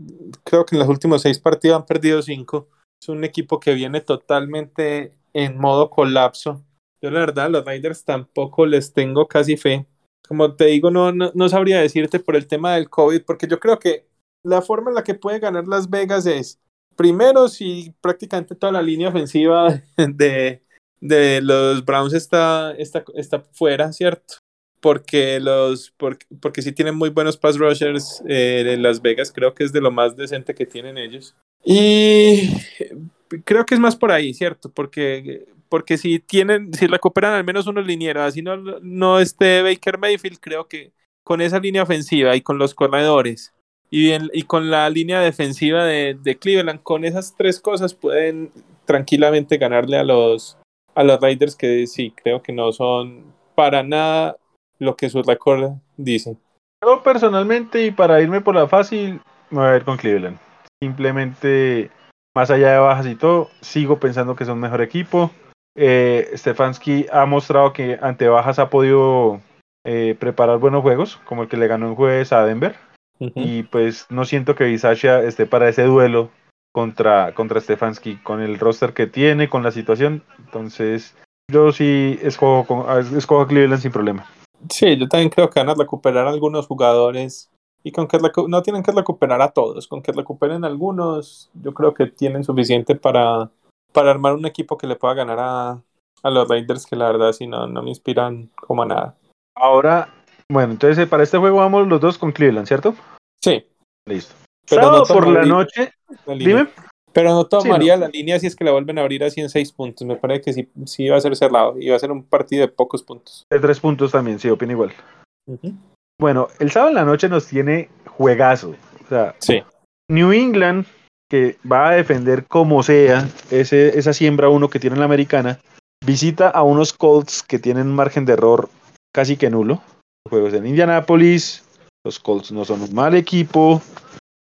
creo que en los últimos seis partidos han perdido cinco. Es un equipo que viene totalmente en modo colapso. Yo la verdad, los Raiders tampoco les tengo casi fe. Como te digo, no, no, no sabría decirte por el tema del COVID, porque yo creo que la forma en la que puede ganar Las Vegas es, primero, si prácticamente toda la línea ofensiva de, de los Browns está, está, está fuera, ¿cierto? Porque los porque, porque sí tienen muy buenos pass rushers eh, en Las Vegas, creo que es de lo más decente que tienen ellos. Y creo que es más por ahí, ¿cierto? Porque, porque si tienen, si recuperan al menos unos linieros, así no, no esté Baker Mayfield, creo que con esa línea ofensiva y con los corredores y, con la línea defensiva de, de, Cleveland, con esas tres cosas pueden tranquilamente ganarle a los, a los Raiders que sí, creo que no son para nada lo que su récord dice. Yo personalmente y para irme por la fácil, me voy a ir con Cleveland. Simplemente, más allá de bajas y todo, sigo pensando que son mejor equipo. Eh, Stefanski ha mostrado que ante bajas ha podido eh, preparar buenos juegos, como el que le ganó en jueves a Denver. Y pues no siento que Bisaccia esté para ese duelo contra, contra Stefanski, con el roster que tiene, con la situación. Entonces, yo sí escojo, escojo a Cleveland sin problema. Sí, yo también creo que van a recuperar algunos jugadores y con que no tienen que recuperar a todos, con que recuperen algunos, yo creo que tienen suficiente para, para armar un equipo que le pueda ganar a, a los Raiders, que la verdad sí no, no me inspiran como a nada. Ahora, bueno, entonces eh, para este juego vamos los dos con Cleveland, ¿cierto? Sí. Listo. Pero no por la noche. Dime. Pero no tomaría la línea si es que la vuelven a abrir así en seis puntos. Me parece que sí, sí va a ser cerrado y va a ser un partido de pocos puntos. De tres puntos también, sí, opino igual. Bueno, el sábado en la noche nos tiene juegazo. O sea, sí. New England, que va a defender como sea ese, esa siembra uno que tiene en la americana, visita a unos Colts que tienen un margen de error casi que nulo juegos en Indianapolis. Los Colts no son un mal equipo.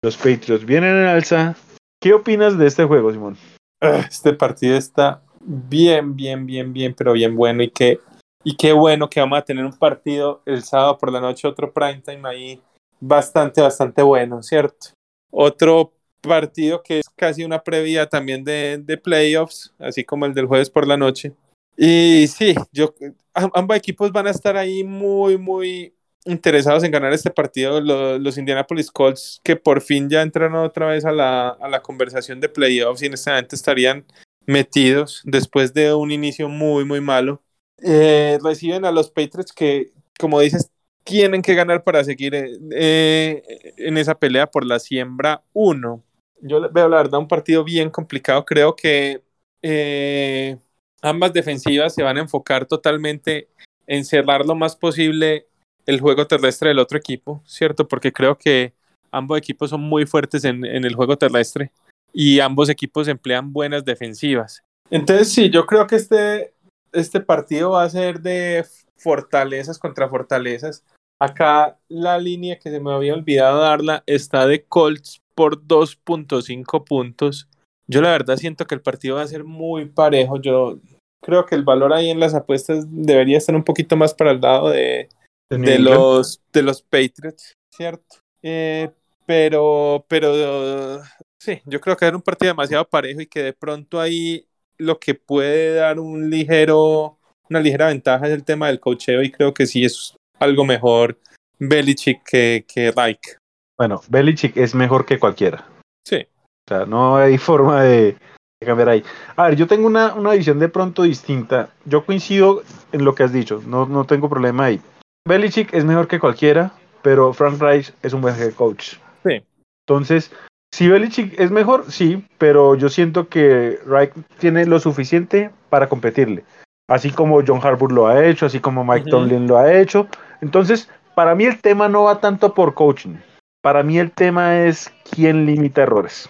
Los Patriots vienen en alza. ¿Qué opinas de este juego, Simón? Ah, este partido está bien, bien, bien, bien, pero bien bueno. Y qué, y qué bueno que vamos a tener un partido el sábado por la noche, otro prime time ahí. Bastante, bastante bueno, ¿cierto? Otro partido que es casi una previa también de, de playoffs, así como el del jueves por la noche. Y sí, yo, ambos equipos van a estar ahí muy, muy interesados en ganar este partido. Los, los Indianapolis Colts, que por fin ya entraron otra vez a la, a la conversación de playoffs y en este momento estarían metidos después de un inicio muy, muy malo. Eh, reciben a los Patriots que, como dices, tienen que ganar para seguir eh, en esa pelea por la siembra 1. Yo veo la verdad un partido bien complicado. Creo que eh, ambas defensivas se van a enfocar totalmente en cerrar lo más posible el juego terrestre del otro equipo, ¿cierto? Porque creo que ambos equipos son muy fuertes en, en el juego terrestre y ambos equipos emplean buenas defensivas. Entonces, sí, yo creo que este, este partido va a ser de fortalezas contra fortalezas. Acá la línea que se me había olvidado darla está de Colts por 2.5 puntos. Yo la verdad siento que el partido va a ser muy parejo. Yo creo que el valor ahí en las apuestas debería estar un poquito más para el lado de, de, los, de los Patriots, ¿cierto? Eh, pero, pero sí, yo creo que es un partido demasiado parejo y que de pronto ahí lo que puede dar un ligero, una ligera ventaja es el tema del cocheo y creo que sí es algo mejor Belichick que, que Reich. Bueno, Belichick es mejor que cualquiera. Sí. O sea, no hay forma de, cambiar ahí. A ver, yo tengo una, una visión de pronto distinta. Yo coincido en lo que has dicho, no, no tengo problema ahí. Belichick es mejor que cualquiera, pero Frank Reich es un buen head coach. Sí. Entonces, si Belichick es mejor, sí, pero yo siento que Reich tiene lo suficiente para competirle. Así como John Harbour lo ha hecho, así como Mike Tomlin lo ha hecho. Entonces, para mí el tema no va tanto por coaching. Para mí el tema es quién limita errores.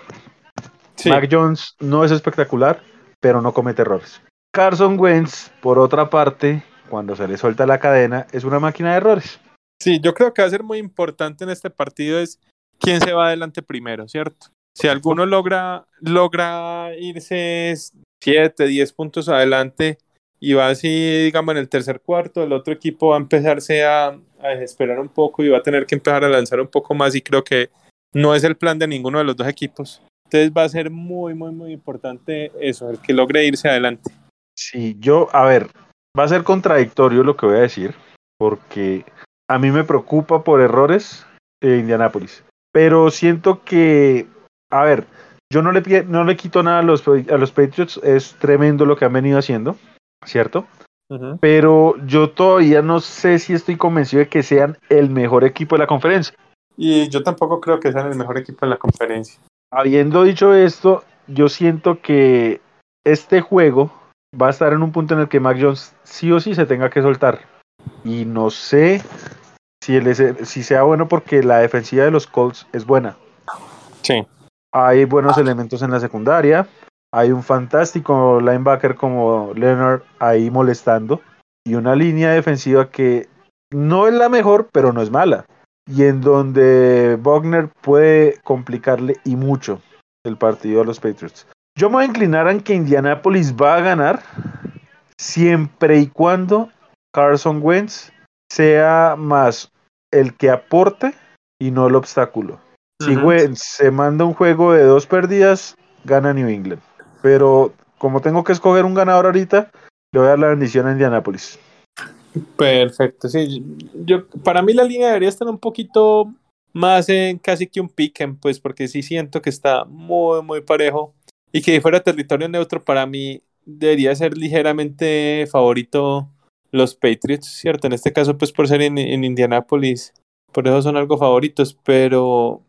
Mac Jones no es espectacular, pero no comete errores. Carson Wentz, por otra parte, cuando se le suelta la cadena, es una máquina de errores. Sí, yo creo que va a ser muy importante en este partido es quién se va adelante primero, ¿cierto? Si alguno logra, logra irse 7, 10 puntos adelante y va así, digamos, en el tercer cuarto, el otro equipo va a empezarse a, a desesperar un poco y va a tener que empezar a lanzar un poco más y creo que no es el plan de ninguno de los dos equipos. Entonces va a ser muy, muy, muy importante eso, el que logre irse adelante. Sí, yo, a ver, va a ser contradictorio lo que voy a decir, porque a mí me preocupa por errores de Indianápolis. Pero siento que, a ver, yo no le, no le quito nada a los, a los Patriots, es tremendo lo que han venido haciendo, ¿cierto? Pero yo todavía no sé si estoy convencido de que sean el mejor equipo de la conferencia. Y yo tampoco creo que sean el mejor equipo de la conferencia. Habiendo dicho esto, yo siento que este juego va a estar en un punto en el que Mac Jones sí o sí se tenga que soltar. Y no sé si, si sea bueno porque la defensiva de los Colts es buena. Sí. Hay buenos elementos en la secundaria. Hay un fantástico linebacker como Leonard ahí molestando. Y una línea defensiva que no es la mejor, pero no es mala. Y en donde Wagner puede complicarle y mucho el partido a los Patriots. Yo me voy a inclinar en que Indianapolis va a ganar siempre y cuando Carson Wentz sea más el que aporte y no el obstáculo. Si Wentz se manda un juego de dos pérdidas, gana New England. Pero como tengo que escoger un ganador ahorita, le voy a dar la bendición a Indianapolis. Perfecto, sí. Yo, para mí la línea debería estar un poquito más en casi que un pick pues porque sí siento que está muy, muy parejo y que fuera territorio neutro para mí debería ser ligeramente favorito los Patriots, ¿cierto? En este caso, pues por ser en, en Indianápolis, por eso son algo favoritos, pero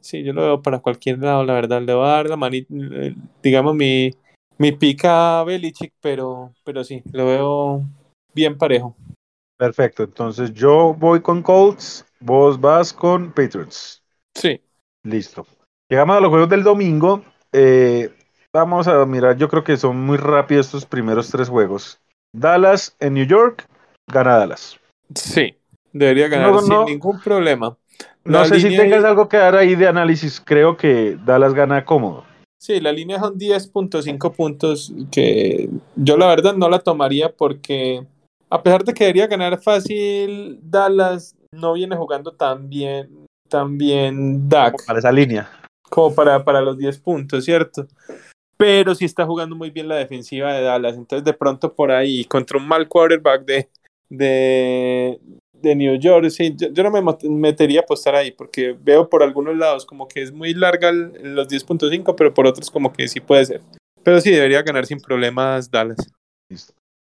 sí, yo lo veo para cualquier lado, la verdad. Le voy a dar la manita, digamos, mi, mi pica a Belichick, pero, pero sí, lo veo bien parejo. Perfecto, entonces yo voy con Colts, vos vas con Patriots. Sí. Listo. Llegamos a los juegos del domingo. Eh, vamos a mirar, yo creo que son muy rápidos estos primeros tres juegos. Dallas en New York, gana Dallas. Sí, debería ganar sin ningún problema. no sé si tengas algo que dar ahí de análisis. Creo que Dallas gana cómodo. Sí, la línea son 10.5 puntos que yo la verdad no la tomaría porque a pesar de que debería ganar fácil, Dallas no viene jugando tan bien, tan bien Dak. Para esa línea. Como para, para los 10 puntos, ¿cierto? pero sí está jugando muy bien la defensiva de Dallas. Entonces, de pronto por ahí, contra un mal quarterback de, de, de New York, sí, yo, no me metería a apostar ahí, porque veo por algunos lados como que es muy larga los 10.5, pero por otros como que sí puede ser. Pero sí, debería ganar sin problemas Dallas.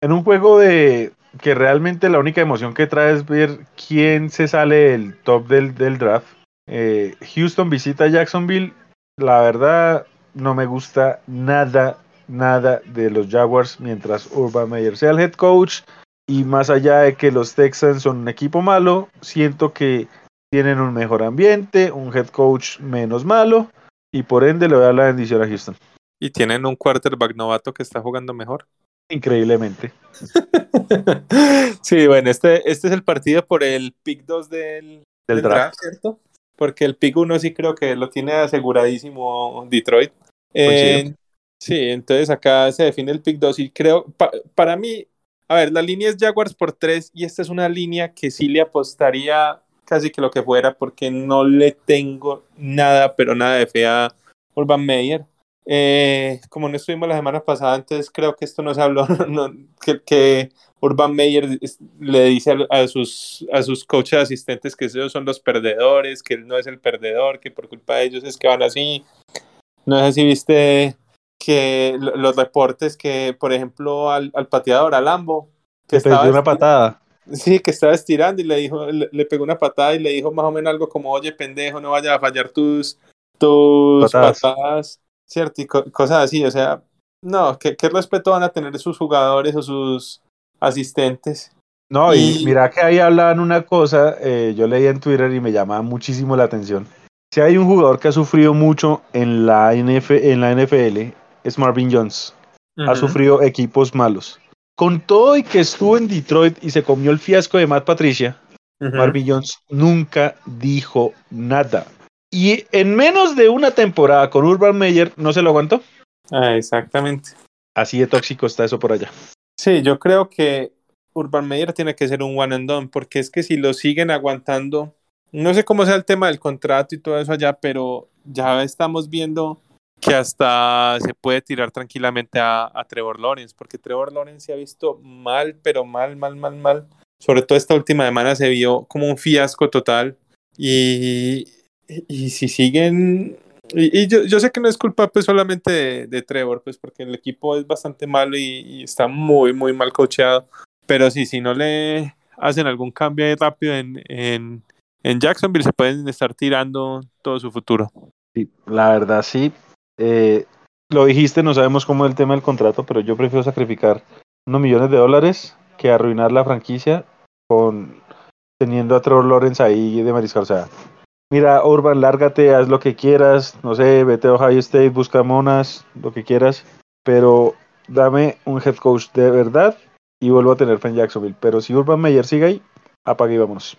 En un juego de que realmente la única emoción que trae es ver quién se sale del top del, del draft. Eh, Houston visita Jacksonville. La verdad, no me gusta nada, nada de los Jaguars mientras Urban Meyer sea el head coach. Y más allá de que los Texans son un equipo malo, siento que tienen un mejor ambiente, un head coach menos malo. Y por ende le voy a dar la bendición a Houston. Y tienen un quarterback novato que está jugando mejor. Increíblemente. sí, bueno, este, este es el partido por el pick 2 del, del, draft, ¿cierto? Porque el pick 1 sí creo que lo tiene aseguradísimo Detroit. Eh, sí, entonces acá se define el pick 2 y creo, para mí, a ver, la línea es Jaguars por 3 y esta es una línea que sí le apostaría casi que lo que fuera porque no le tengo nada, pero nada de fe a Urban Meyer. Eh, como no estuvimos la semana pasada, entonces creo que esto no se habló, que, que, Urban Meyer le dice a, sus, a sus coaches asistentes que ellos son los perdedores, que él no es el perdedor, que por culpa de ellos es que van así. No sé si viste que los reportes que, por ejemplo, al, al pateador, al Lambo, que estaba una patada. Sí, que estaba estirando y le dijo, le, pegó una patada y le dijo más o menos algo como, oye, pendejo, no vaya a fallar tus, tus patadas. ¿Cierto? Y cosas así, o sea, no, ¿qué, ¿qué, respeto van a tener sus jugadores o sus asistentes? No, y, mira que ahí hablaban una cosa, eh, yo leí en Twitter y me llamaba muchísimo la atención. Si hay un jugador que ha sufrido mucho en la, NF, en la NFL, es Marvin Jones. Ha sufrido equipos malos. Con todo y que estuvo en Detroit y se comió el fiasco de Matt Patricia, Marvin Jones nunca dijo nada. Y en menos de una temporada con Urban Meyer no se lo aguantó. Ah, exactamente. Así de tóxico está eso por allá. Sí, yo creo que Urban Meyer tiene que ser un one and done, porque es que si lo siguen aguantando, no sé cómo sea el tema del contrato y todo eso allá, pero ya estamos viendo que hasta se puede tirar tranquilamente a, a Trevor Lawrence, porque Trevor Lawrence se ha visto mal, pero mal, mal, mal, mal. Sobre todo esta última semana se vio como un fiasco total. Y, y si siguen, y, yo, yo, sé que no es culpa pues solamente de, Trevor, pues porque el equipo es bastante malo y, está muy, muy mal cocheado, pero sí, si no le hacen algún cambio rápido en, en, en Jacksonville, se pueden estar tirando todo su futuro. Sí, la verdad sí. Eh, lo dijiste, no sabemos cómo es el tema del contrato, pero yo prefiero sacrificar unos millones de dólares que arruinar la franquicia con teniendo a Trevor Lawrence ahí de mariscal. O sea, mira, Urban, lárgate, haz lo que quieras, no sé, vete a Ohio State, busca monas, lo que quieras, pero dame un head coach de verdad y vuelvo a tener fe en Jacksonville. Pero si Urban Meyer sigue ahí, apague y vámonos.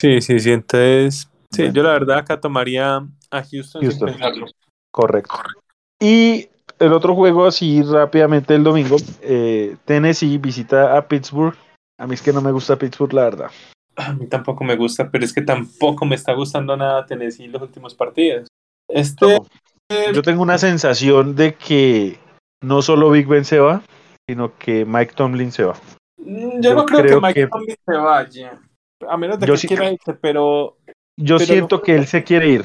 Sí, sí, sí, entonces, sí, yo la verdad acá tomaría a Houston. Houston. Correcto. Y el otro juego, así rápidamente el domingo, eh, Tennessee visita a Pittsburgh. A mí es que no me gusta Pittsburgh, la verdad. A mí tampoco me gusta, pero es que tampoco me está gustando nada Tennessee los últimos partidos. Este. Yo tengo una sensación de que no solo Big Ben se va, sino que Mike Tomlin se va. Mm, yo, no creo, que Mike Tomlin se vaya. A menos de que quiera irse, pero. Yo siento que él se quiere ir.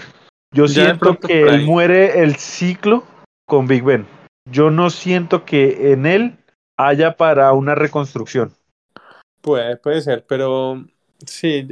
Yo siento que él muere el ciclo con Big Ben. Yo no siento que en él haya para una reconstrucción. Puede, puede ser, pero Sí,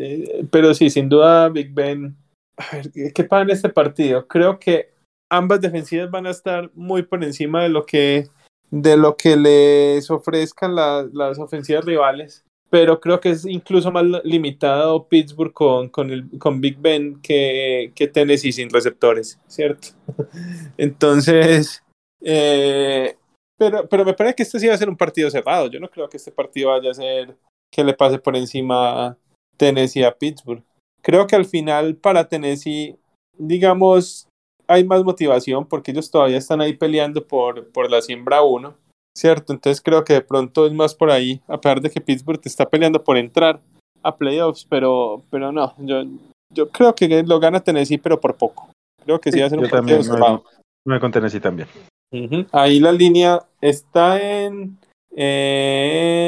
pero sí, sin duda Big Ben. A ver, ¿qué pasa en este partido? Creo que ambas defensivas van a estar muy por encima de lo que, de lo que les ofrezcan las ofensivas rivales. Pero creo que es incluso más limitado Pittsburgh con, con, el, con Big Ben que, que Tennessee sin receptores, ¿cierto? Entonces, eh, pero, pero me parece que este sí va a ser un partido cerrado. Yo no creo que este partido vaya a ser que le pase por encima Tennessee a Pittsburgh. Creo que al final para Tennessee, digamos, hay más motivación porque ellos todavía están ahí peleando por, por la siembra 1, ¿cierto? Entonces creo que de pronto es más por ahí, a pesar de que Pittsburgh te está peleando por entrar a playoffs, pero, pero no, yo, yo creo que lo gana Tennessee, pero por poco. Creo que sí va a ser un partido 9 con Tennessee también. Ahí la línea está en eh,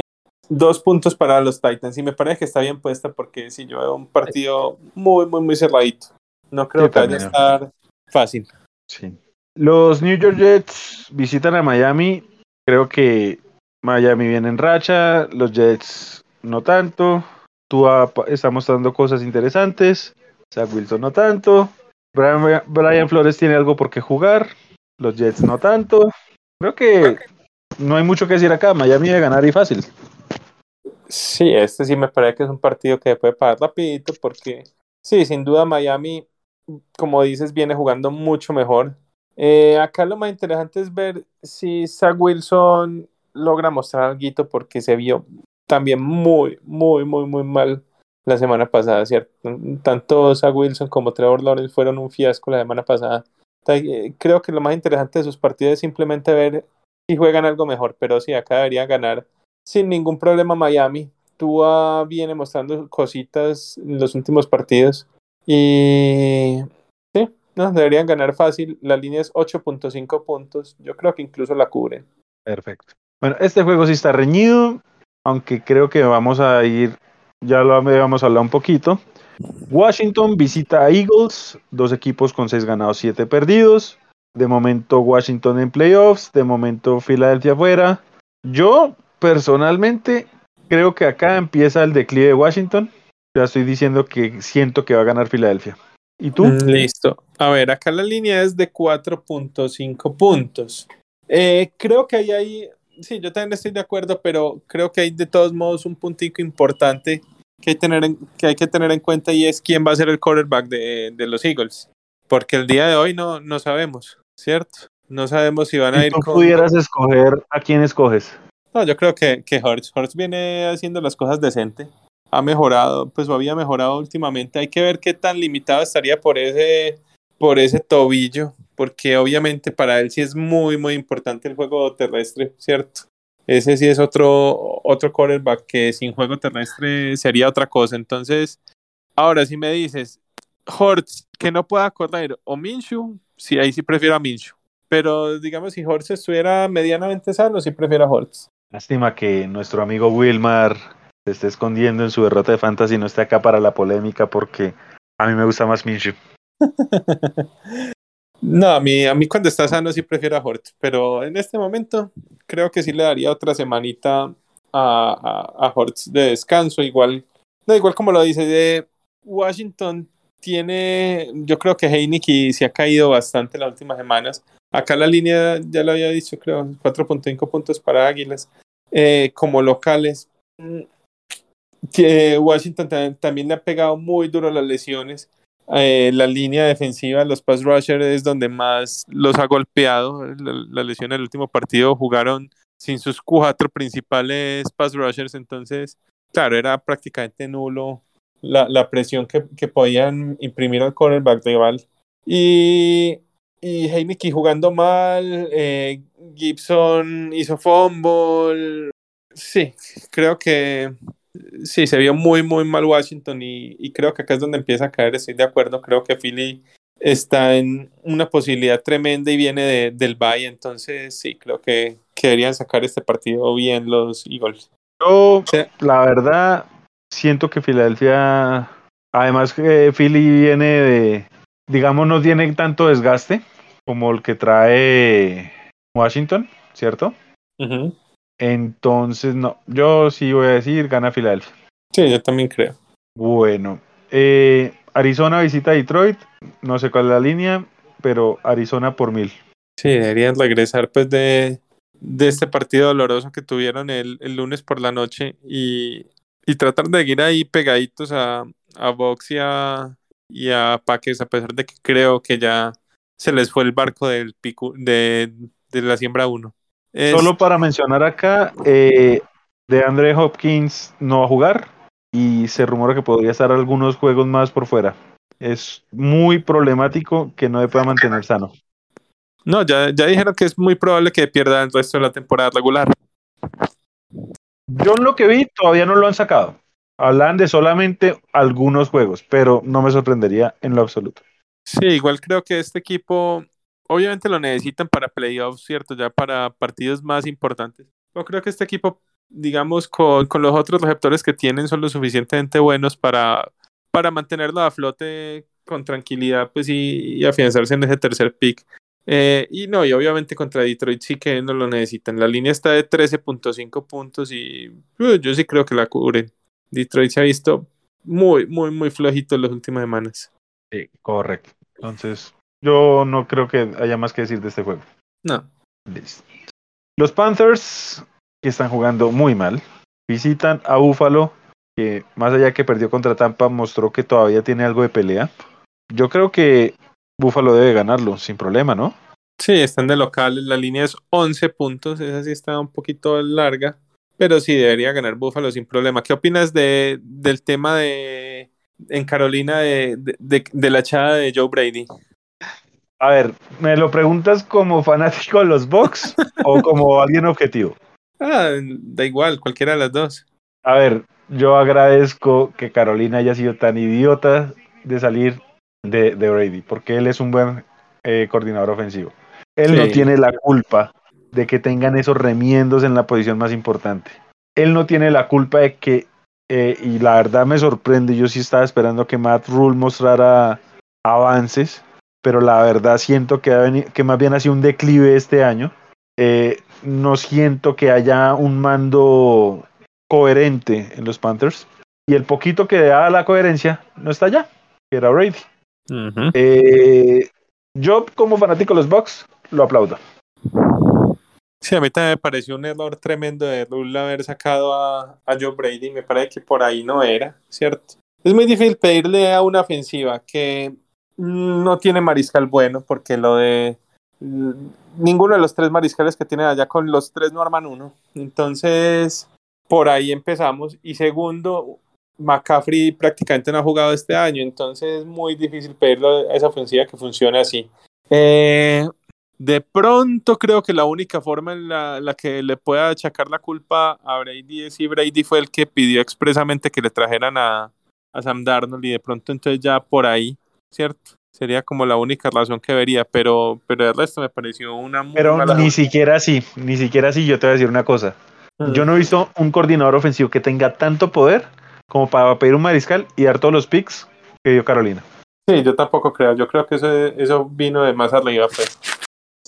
dos puntos para los Titans y me parece que está bien puesta porque si yo veo un partido muy, muy, muy cerradito. No creo que vaya a estar fácil. Sí. Los New York Jets visitan a Miami. Creo que Miami viene en racha, los Jets no tanto. Tú está mostrando cosas interesantes. Zach Wilson no tanto. Brian, Flores tiene algo por qué jugar. Los Jets no tanto. Creo que no hay mucho que decir acá. Miami debe ganar y fácil. Sí, este sí me parece que es un partido que puede pagar rapidito porque sí, sin duda Miami, como dices, viene jugando mucho mejor. Eh, acá lo más interesante es ver si Zach Wilson logra mostrar algo porque se vio también muy, muy, muy, muy mal la semana pasada, ¿cierto? Tanto Zach Wilson como Trevor Lawrence fueron un fiasco la semana pasada. Eh, creo que lo más interesante de sus partidos es simplemente ver si juegan algo mejor, pero sí, acá debería ganar sin ningún problema Miami. Tua viene mostrando cositas en los últimos partidos y sí, no, deberían ganar fácil. La línea es 8.5 puntos. Yo creo que incluso la cubren. Perfecto. Bueno, este juego sí está reñido, aunque creo que vamos a ir, ya lo habíamos hablado un poquito. Washington visita a Eagles, dos equipos con seis ganados, siete perdidos. De momento Washington en playoffs, de momento Filadelfia afuera. Yo personalmente creo que acá empieza el declive de Washington. Ya estoy diciendo que siento que va a ganar Filadelfia. ¿Y tú? Mm, listo. A ver, acá la línea es de 4.5 puntos. Eh, creo que ahí hay sí, yo también estoy de acuerdo, pero creo que hay de todos modos un puntico importante que hay, tener que, hay que tener en cuenta y es quién va a ser el quarterback de, de los Eagles. Porque el día de hoy no, no sabemos, ¿cierto? No sabemos si van a ir tú pudieras escoger a quién escoges? No, yo creo que, que. Hortz viene haciendo las cosas decente. Ha mejorado, pues había mejorado últimamente. Hay que ver qué tan limitado estaría por ese, por ese tobillo porque obviamente para él sí es muy, muy importante el juego terrestre, ¿cierto? Ese sí es otro, otro quarterback que sin juego terrestre sería otra cosa. Entonces, ahora si me dices, Hortz, que no pueda correr, o Minshew, sí, ahí sí prefiero a Minshew. Pero digamos, si Hortz estuviera medianamente sano, sí prefiero a Hortz. Lástima que nuestro amigo Wilmar se esté escondiendo en su derrota de fantasy y no esté acá para la polémica porque a mí me gusta más Minshew. No, a mí, a mí cuando está sano sí prefiero a Hort, pero en este momento creo que sí le daría otra semanita a, a, de descanso, igual, no, igual como lo dice, de Washington tiene, yo creo que Heineken se ha caído bastante las últimas semanas. Acá la línea, ya lo había dicho, creo, 4.5 puntos para Águilas. Eh, como locales, mm, Washington también le ha pegado muy duro las lesiones. Eh, la línea defensiva, los pass rushers es donde más los ha golpeado. La, lesión en el último partido jugaron sin sus cuatro principales pass rushers, entonces, claro, era prácticamente nulo la, la presión que, que, podían imprimir al cornerback rival. Y, y Heineken jugando mal, eh, Gibson hizo fumble. Sí, creo que sí, se vio muy, muy mal Washington y, creo que acá es donde empieza a caer, estoy de acuerdo, creo que Philly está en una posibilidad tremenda y viene del Bay, entonces sí, creo que, querían sacar este partido bien los Eagles. Yo, la verdad, siento que Filadelfia, además que Philly viene de, digamos, no tiene tanto desgaste como el que trae Washington, ¿cierto? Entonces, no, yo sí voy a decir gana Filadelfia. Sí, yo también creo. Bueno, eh, Arizona visita Detroit, no sé cuál es la línea, pero Arizona por mil. Sí, deberían regresar pues de, de este partido doloroso que tuvieron el, el lunes por la noche y, y, tratar de ir ahí pegaditos a, a Box y a, y a Packers, a pesar de que creo que ya se les fue el barco del pico, de, de la siembra 1. Solo para mencionar acá, eh, de Andre Hopkins no va a jugar y se rumora que podría estar algunos juegos más por fuera. Es muy problemático que no se pueda mantener sano. No, ya, ya dijeron que es muy probable que pierda el resto de la temporada regular. Yo en lo que vi todavía no lo han sacado. Hablan de solamente algunos juegos, pero no me sorprendería en lo absoluto. Sí, igual creo que este equipo obviamente lo necesitan para playoffs, ¿cierto? Ya para partidos más importantes. Yo creo que este equipo, digamos, con, con los otros receptores que tienen son lo suficientemente buenos para, para mantenerlo a flote con tranquilidad pues y, y afianzarse en ese tercer pick. Eh, y no, y obviamente contra Detroit sí que no lo necesitan. La línea está de 13.5 puntos y uh, yo sí creo que la cubren. Detroit se ha visto muy, muy, muy flojito en las últimas semanas. Sí, correcto. Entonces, yo no creo que haya más que decir de este juego. No. Listo. Los Panthers, que están jugando muy mal, visitan a Buffalo, que más allá que perdió contra Tampa, mostró que todavía tiene algo de pelea. Yo creo que Buffalo debe ganarlo sin problema, ¿no? Sí, están de local, la línea es 11 puntos, esa sí está un poquito larga, pero sí debería ganar Buffalo sin problema. ¿Qué opinas de, del tema de en Carolina de, de, la echada de Joe Brady? A ver, ¿me lo preguntas como fanático de los Bucks o como alguien objetivo? Ah, da igual, cualquiera de las dos. A ver, yo agradezco que Carolina haya sido tan idiota de salir de, de Brady, porque él es un buen eh, coordinador ofensivo. Él Sí. no tiene la culpa de que tengan esos remiendos en la posición más importante. Él no tiene la culpa de que, eh, y la verdad me sorprende, yo sí estaba esperando que Matt Rule mostrara avances, pero la verdad siento que, ha veni- que más bien ha sido un declive este año. Eh, no siento que haya un mando coherente en los Panthers. Y el poquito que da la coherencia no está allá, que era Brady. Eh, yo, como fanático de los Bucks, lo aplaudo. Sí, a mí también me pareció un error tremendo de Rule haber sacado a, a Joe Brady. Me parece que por ahí no era, ¿cierto? Es muy difícil pedirle a una ofensiva que no tiene mariscal bueno, porque lo de mm, ninguno de los tres mariscales que tiene allá con los tres no arman uno. Entonces, por ahí empezamos. Y segundo, McCaffrey prácticamente no ha jugado este año, entonces es muy difícil pedirle a esa ofensiva que funcione así. Eh, de pronto creo que la única forma en la, la, que le pueda achacar la culpa a Brady es si Brady fue el que pidió expresamente que le trajeran a, a Sam Darnold y de pronto entonces ya por ahí, ¿cierto? Sería como la única razón que vería, pero, pero el resto me pareció una muy Pero mala ni siquiera así, ni siquiera así, yo te voy a decir una cosa. Yo no he visto un coordinador ofensivo que tenga tanto poder como para pedir un mariscal y dar todos los picks que dio Carolina. Sí, yo tampoco creo. Yo creo que eso, eso vino de más arriba, pues.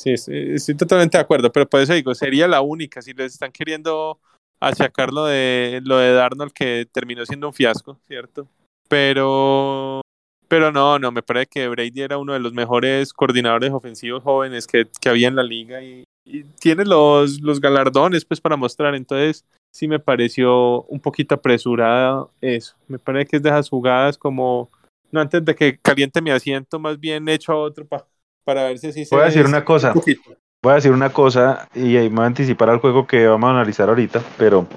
Sí, sí, estoy totalmente de acuerdo, pero por eso digo, sería la única. Si les están queriendo achacar lo de, lo de Darnold, que terminó siendo un fiasco, ¿cierto? Pero, pero no, no, me parece que Brady era uno de los mejores coordinadores ofensivos jóvenes que, que había en la liga y, tiene los, los galardones, pues, para mostrar. Entonces, sí me pareció un poquito apresurada eso. Me parece que es de esas jugadas como no antes de que caliente mi asiento, más bien hecho a otro pa, para ver si así se Voy a decir una cosa. un. Voy a decir una cosa y ahí me voy a anticipar al juego que vamos a analizar ahorita, pero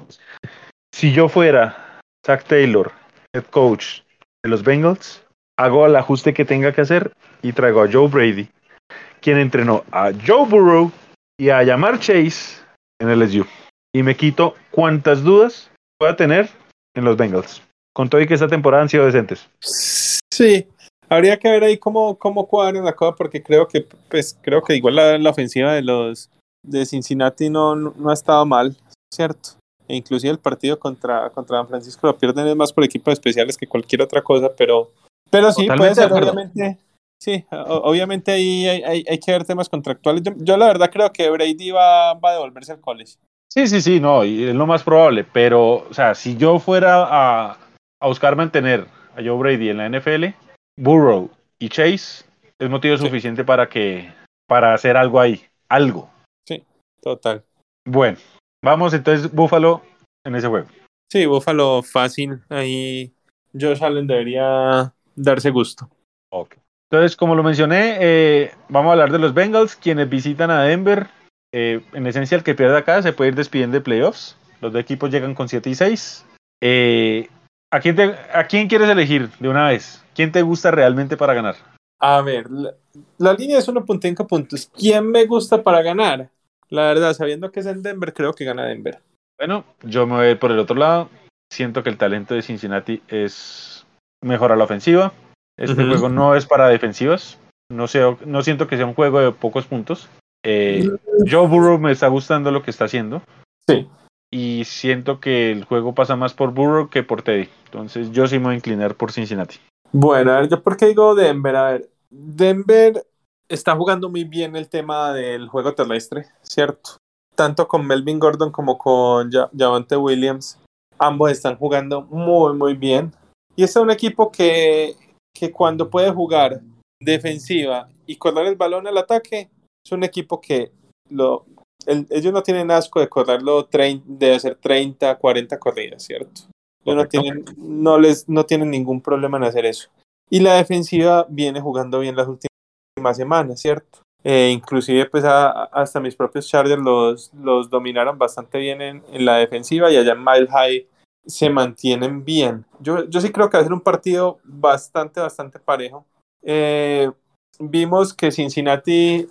si yo fuera Zach Taylor, head coach de los Bengals, hago el ajuste que tenga que hacer y traigo a Joe Brady, quien entrenó a Joe Burrow y a Yamar Chase en el LSU. Y me quito cuantas dudas pueda tener en los Bengals. Con todo y que esta temporada han sido decentes. Sí, habría que ver ahí cómo, cómo cuadra la cosa, porque creo que, pues, creo que igual la, la ofensiva de los de Cincinnati no, no, ha estado mal, ¿cierto? E inclusive el partido contra, contra San Francisco lo pierden es más por equipos especiales que cualquier otra cosa, pero, pero sí, Totalmente puede de ser, obviamente. Sí, o- obviamente ahí hay, hay, hay que ver temas contractuales. Yo, yo la verdad creo que Brady va, va a devolverse al college. Sí, sí, sí, no, y es lo más probable, pero, o sea, si yo fuera a, a buscar mantener a Joe Brady en la NFL, Burrow y Chase es motivo Sí. suficiente para que, para hacer algo ahí, algo. Total. Bueno, vamos entonces Buffalo en ese juego. Sí, Buffalo fácil. Ahí Josh Allen debería darse gusto. Ok. Entonces, como lo mencioné, eh, vamos a hablar de los Bengals, quienes visitan a Denver. Eh, en esencia, el que pierda acá se puede ir despidiendo de playoffs. Los dos equipos llegan con 7 y 6. Eh, ¿a, quién te- ¿A quién quieres elegir de una vez? ¿Quién te gusta realmente para ganar? A ver, la, la línea es 1.5 puntos. ¿Quién me gusta para ganar? La verdad, sabiendo que es en Denver, creo que gana Denver. Bueno, yo me voy a ir por el otro lado. Siento que el talento de Cincinnati es mejor a la ofensiva. Este juego no es para defensivas. No, sé, no siento que sea un juego de pocos puntos. Eh, Joe Burrow me está gustando lo que está haciendo. Sí. Y siento que el juego pasa más por Burrow que por Teddy. Entonces yo sí me voy a inclinar por Cincinnati. Bueno, a ver, ¿yo por qué digo Denver? A ver, Denver está jugando muy bien el tema del juego terrestre, ¿cierto? Tanto con Melvin Gordon como con Javante Williams. Ambos están jugando muy, muy bien. Y es un equipo que, que cuando puede jugar defensiva y correr el balón al ataque, es un equipo que lo, ellos no tienen asco de correrlo, de hacer 30, 40 corridas, ¿cierto? No tienen, no, les, no tienen ningún problema en hacer eso. Y la defensiva viene jugando bien las últimas semanas, ¿cierto? Eh, inclusive pues hasta mis propios Chargers los, los dominaron bastante bien en, en, la defensiva y allá en Mile High se mantienen bien. Yo, yo sí creo que va a ser un partido bastante, bastante parejo. Eh, vimos que Cincinnati,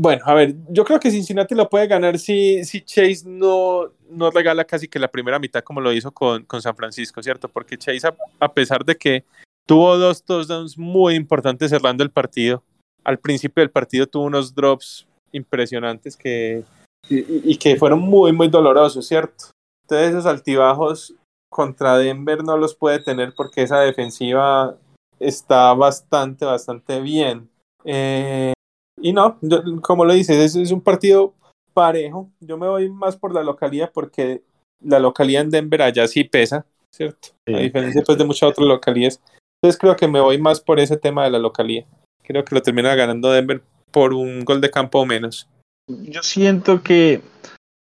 bueno, a ver, yo creo que Cincinnati lo puede ganar si, si Chase no, no regala casi que la primera mitad como lo hizo con, con San Francisco, ¿cierto? Porque Chase, a, pesar de que tuvo dos touchdowns muy importantes cerrando el partido, al principio del partido tuvo unos drops impresionantes que, y, y que fueron muy, muy dolorosos, ¿cierto? Entonces esos altibajos contra Denver no los puede tener porque esa defensiva está bastante, bastante bien. Eh, y no, como lo dices, es, es, un partido parejo. Yo me voy más por la localidad porque la localidad en Denver allá sí pesa, ¿cierto? A diferencia pues, de muchas otras localidades. Entonces creo que me voy más por ese tema de la localidad. Creo que lo termina ganando Denver por un gol de campo o menos. Yo siento que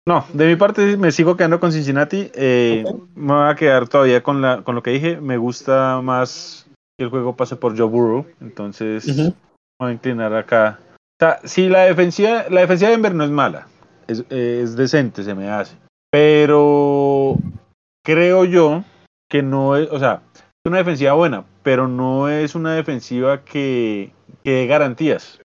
no, de mi parte me sigo quedando con Cincinnati. Eh, Me voy a quedar todavía con, la, con lo que dije. Me gusta más que el juego pase por Joe Burrow. Entonces, me voy a inclinar acá. O sea, si la defensiva, la defensiva de Denver no es mala. Es, es decente, se me hace. Pero creo yo que no es, o sea, es una defensiva buena, pero no es una defensiva que, que dé garantías.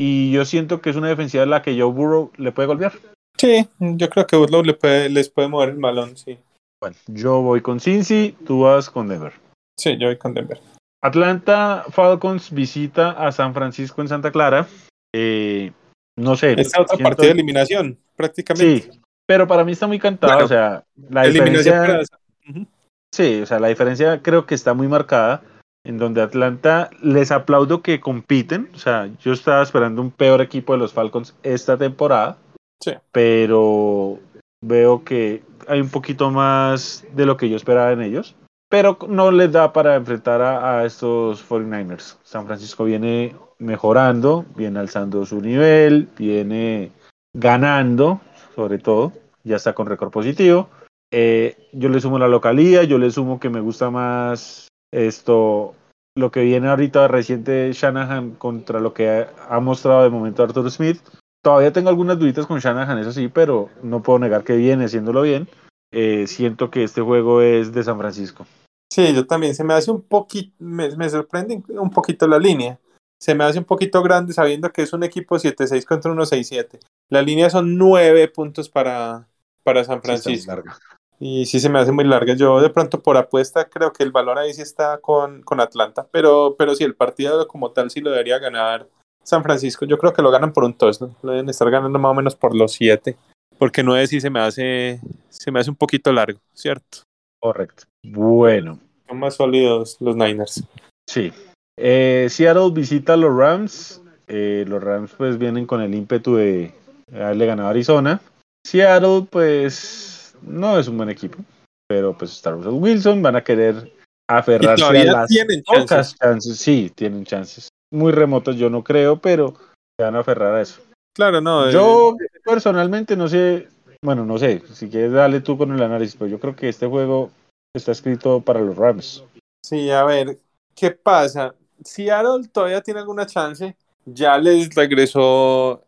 Y yo siento que es una defensiva en la que Joe Burrow le puede golpear. Sí, yo creo que Burlow le puede, les puede mover el balón, sí. Bueno, yo voy con Cincy, tú vas con Denver. Sí, yo voy con Denver. Atlanta Falcons visita a San Francisco en Santa Clara. Eh, no sé. Es otra partida de eliminación, prácticamente. Sí, pero para mí está muy cantado. o sea, la diferencia. Sí, o sea, la diferencia creo que está muy marcada. En donde Atlanta les aplaudo que compiten. O sea, yo estaba esperando un peor equipo de los Falcons esta temporada. Sí. Pero veo que hay un poquito más de lo que yo esperaba en ellos. Pero no les da para enfrentar a, estos 49ers. San Francisco viene mejorando, viene alzando su nivel, viene ganando, sobre todo, ya está con récord positivo. Eh, yo le sumo la localía, yo le sumo que me gusta más esto, lo que viene ahorita reciente Shanahan contra lo que ha, ha mostrado de momento Arthur Smith. Todavía tengo algunas duditas con Shanahan, eso sí, pero no puedo negar que viene haciéndolo bien. Eh, siento que este juego es de San Francisco. Sí, yo también. Se me hace un poquito, me, me, sorprende un poquito la línea. Se me hace un poquito grande sabiendo que es un equipo 7-6 contra 1-6-7. La línea son 9 puntos para, para San Francisco. Sí, y sí se me hace muy larga. Yo de pronto por apuesta creo que el valor ahí sí está con, con Atlanta, pero, pero sí, el partido como tal sí lo debería ganar San Francisco. Yo creo que lo ganan por un touchdown. Lo deben estar ganando más o menos por los 7. Porque 9 sí se me hace, se me hace un poquito largo, ¿cierto? Correcto. Bueno. Son más sólidos los Niners. Sí. Eh, Seattle visita a los Rams. Eh, los Rams pues vienen con el ímpetu de haberle ganado a Arizona. Seattle pues no es un buen equipo. Pero pues está Russell Wilson. Van a querer aferrarse a las tienen pocas chances. chances. Sí, tienen chances. Muy remotos yo no creo, pero se van a aferrar a eso. Claro, no. Yo eh... personalmente no sé, bueno, no sé, si quieres dale tú con el análisis, pero yo creo que este juego está escrito para los Rams. Sí, a ver, ¿qué pasa? Si Harold todavía tiene alguna chance, ya les regresó,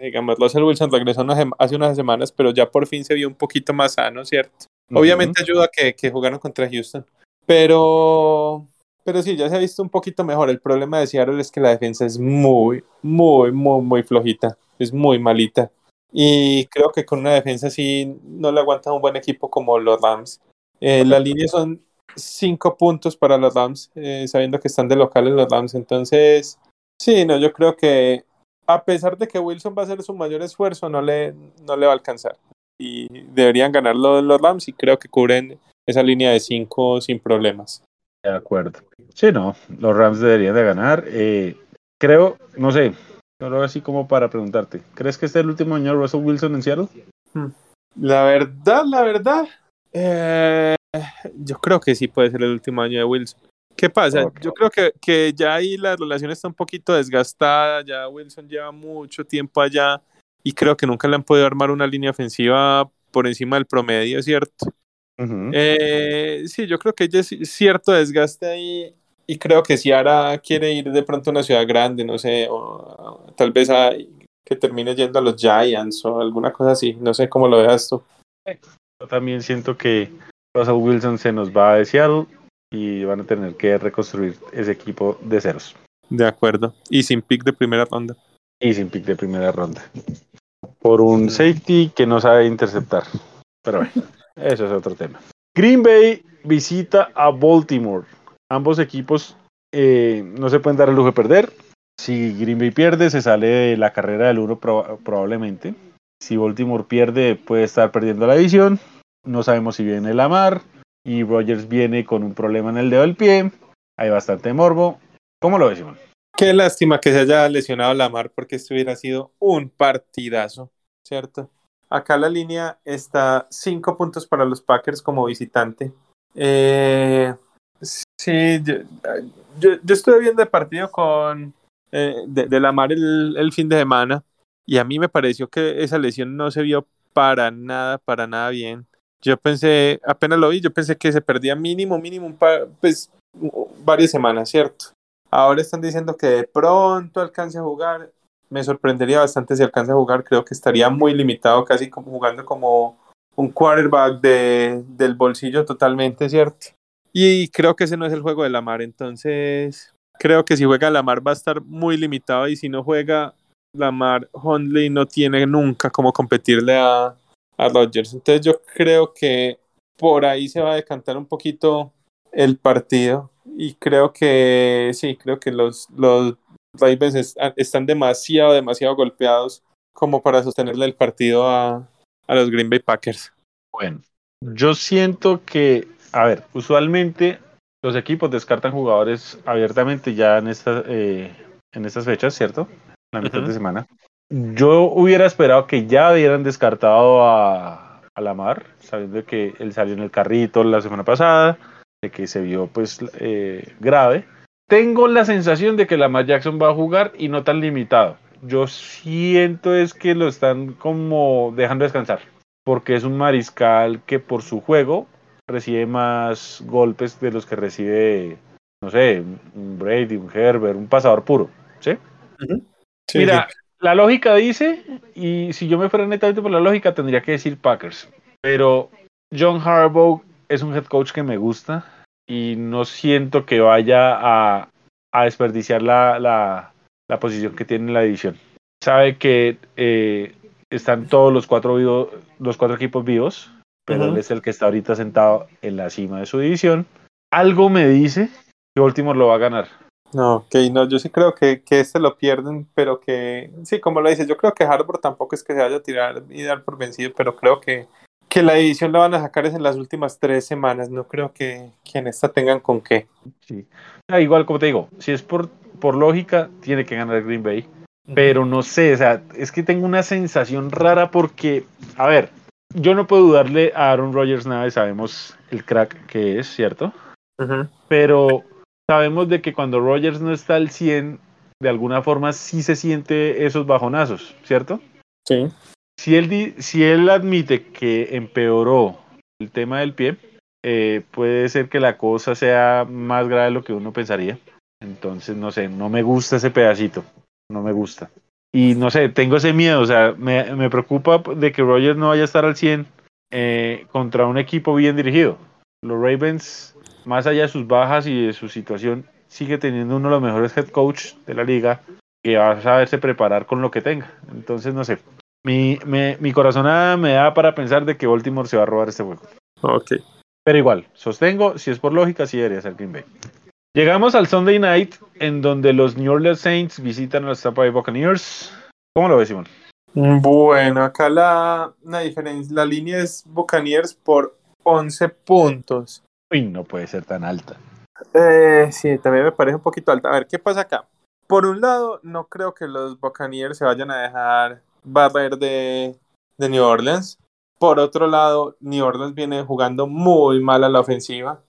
digamos, Russell Wilson regresó hace unas semanas, pero ya por fin se vio un poquito más sano, ¿cierto? Obviamente uh -huh. ayuda que, que jugaron contra Houston, pero pero sí, ya se ha visto un poquito mejor. El problema de Seattle es que la defensa es muy, muy, muy, muy flojita. Es muy malita. Y creo que con una defensa así no le aguanta un buen equipo como los Rams. Eh, la línea son cinco puntos para los Rams, eh, sabiendo que están de locales los Rams. Entonces, Sí, no, yo creo que a pesar de que Wilson va a hacer su mayor esfuerzo, no le, no le va a alcanzar. Y deberían ganar los, los Rams y creo que cubren esa línea de 5 sin problemas. De acuerdo. Sí, no, los Rams deberían de ganar. Eh, creo, no sé, solo así como para preguntarte, ¿crees que este es el último año de Russell Wilson en Seattle? La verdad, la verdad, eh, yo creo que sí puede ser el último año de Wilson. ¿Qué pasa? Yo creo que, que ya ahí la relación está un poquito desgastada, ya Wilson lleva mucho tiempo allá y creo que nunca le han podido armar una línea ofensiva por encima del promedio, ¿cierto? Eh, sí, yo creo que hay des- cierto desgaste ahí y creo que si ahora quiere ir de pronto a una ciudad grande, no sé, o tal vez a, que termine yendo a los Giants o alguna cosa así, no sé cómo lo veas tú. Yo también siento que Russell Wilson se nos va de Seattle y van a tener que reconstruir ese equipo de ceros De acuerdo. Y sin pick de primera ronda. y sin pick de primera ronda. Por un safety que no sabe interceptar. Pero bueno, eso es otro tema. Green Bay visita a Baltimore. Ambos equipos eh, no se pueden dar el lujo de perder. Si Green Bay pierde, se sale de la carrera del 1 probablemente. Si Baltimore pierde, puede estar perdiendo la división. No sabemos si viene Lamar. Y Rogers viene con un problema en el dedo del pie. Hay bastante morbo. ¿Cómo lo ves, Simón? Qué lástima que se haya lesionado Lamar porque esto hubiera sido un partidazo, ¿cierto? Acá la línea está cinco puntos para los Packers como visitante. Eh, sí, yo, yo, yo estuve viendo el partido con eh, de, de Lamar el, el fin de semana y a mí me pareció que esa lesión no se vio para nada, para nada bien. Yo pensé, apenas lo vi, yo pensé que se perdía mínimo, mínimo, un par, pues varias semanas, ¿cierto? Ahora están diciendo que de pronto alcance a jugar. Me sorprendería bastante si alcanza a jugar. Creo que estaría muy limitado, casi como jugando como un quarterback de, del bolsillo totalmente, ¿cierto? Y creo que ese no es el juego de Lamar. Entonces, creo que si juega Lamar va a estar muy limitado. Y si no juega Lamar, Hundley no tiene nunca como competirle a, a Rodgers. Entonces, yo creo que por ahí se va a decantar un poquito el partido y creo que sí, creo que los, los Ravens est están demasiado, demasiado golpeados como para sostenerle el partido a, a, los Green Bay Packers. Bueno, yo siento que, a ver, usualmente los equipos descartan jugadores abiertamente ya en, esta, eh, en estas fechas, ¿cierto? La mitad uh -huh. de semana. Yo hubiera esperado que ya hubieran descartado a, a Lamar, sabiendo que él salió en el carrito la semana pasada de que se vio pues eh, grave. Tengo la sensación de que Lamar Jackson va a jugar y no tan limitado. Yo siento es que lo están como dejando descansar, porque es un mariscal que por su juego recibe más golpes de los que recibe, no sé, un Brady, un Herbert, un pasador puro, ¿sí? Uh -huh. sí Mira, sí. la lógica dice, y si yo me fuera netamente por la lógica, tendría que decir Packers, pero John Harbaugh es un head coach que me gusta y no siento que vaya a, a desperdiciar la, la, la, posición que tiene en la división. Sabe que eh, están todos los cuatro, vivo, los cuatro equipos vivos, pero uh -huh. él es el que está ahorita sentado en la cima de su división. Algo me dice que Baltimore lo va a ganar. No, ok, no, yo sí creo que, que este lo pierden, pero que, sí, como lo dices, yo creo que Harbour tampoco es que se vaya a tirar y dar por vencido, pero creo que, que la edición la van a sacar es en las últimas tres semanas. No creo que, que en esta tengan con qué. Sí. Ah, igual, como te digo, si es por, por lógica, tiene que ganar Green Bay. Pero no sé, o sea, es que tengo una sensación rara porque, a ver, yo no puedo dudarle a Aaron Rodgers nada y sabemos el crack que es, ¿cierto? Uh -huh. Pero sabemos de que cuando Rodgers no está al 100, de alguna forma sí se siente esos bajonazos, ¿cierto? Sí. Si él, si él admite que empeoró el tema del pie, eh, puede ser que la cosa sea más grave de lo que uno pensaría. Entonces, no sé, no me gusta ese pedacito. No me gusta. Y no sé, tengo ese miedo. O sea, me, me preocupa de que Rogers no vaya a estar al 100 eh, contra un equipo bien dirigido. Los Ravens, más allá de sus bajas y de su situación, sigue teniendo uno de los mejores head coach de la liga que va a saberse preparar con lo que tenga. Entonces, no sé, mi, me, mi corazonada me da para pensar de que Baltimore se va a robar este juego. Ok. Pero igual, sostengo, si es por lógica, sí debería ser Green Bay. Llegamos al Sunday Night, en donde los New Orleans Saints visitan a los Tampa Bay Buccaneers. ¿Cómo lo ves, Simón? Bueno, acá la, la diferencia, la línea es Buccaneers por 11 puntos. Uy, no puede ser tan alta. Eh, sí, también me parece un poquito alta. A ver, ¿qué pasa acá? Por un lado, no creo que los Buccaneers se vayan a dejar barrer de, de New Orleans. Por otro lado, New Orleans viene jugando muy mal a la ofensiva.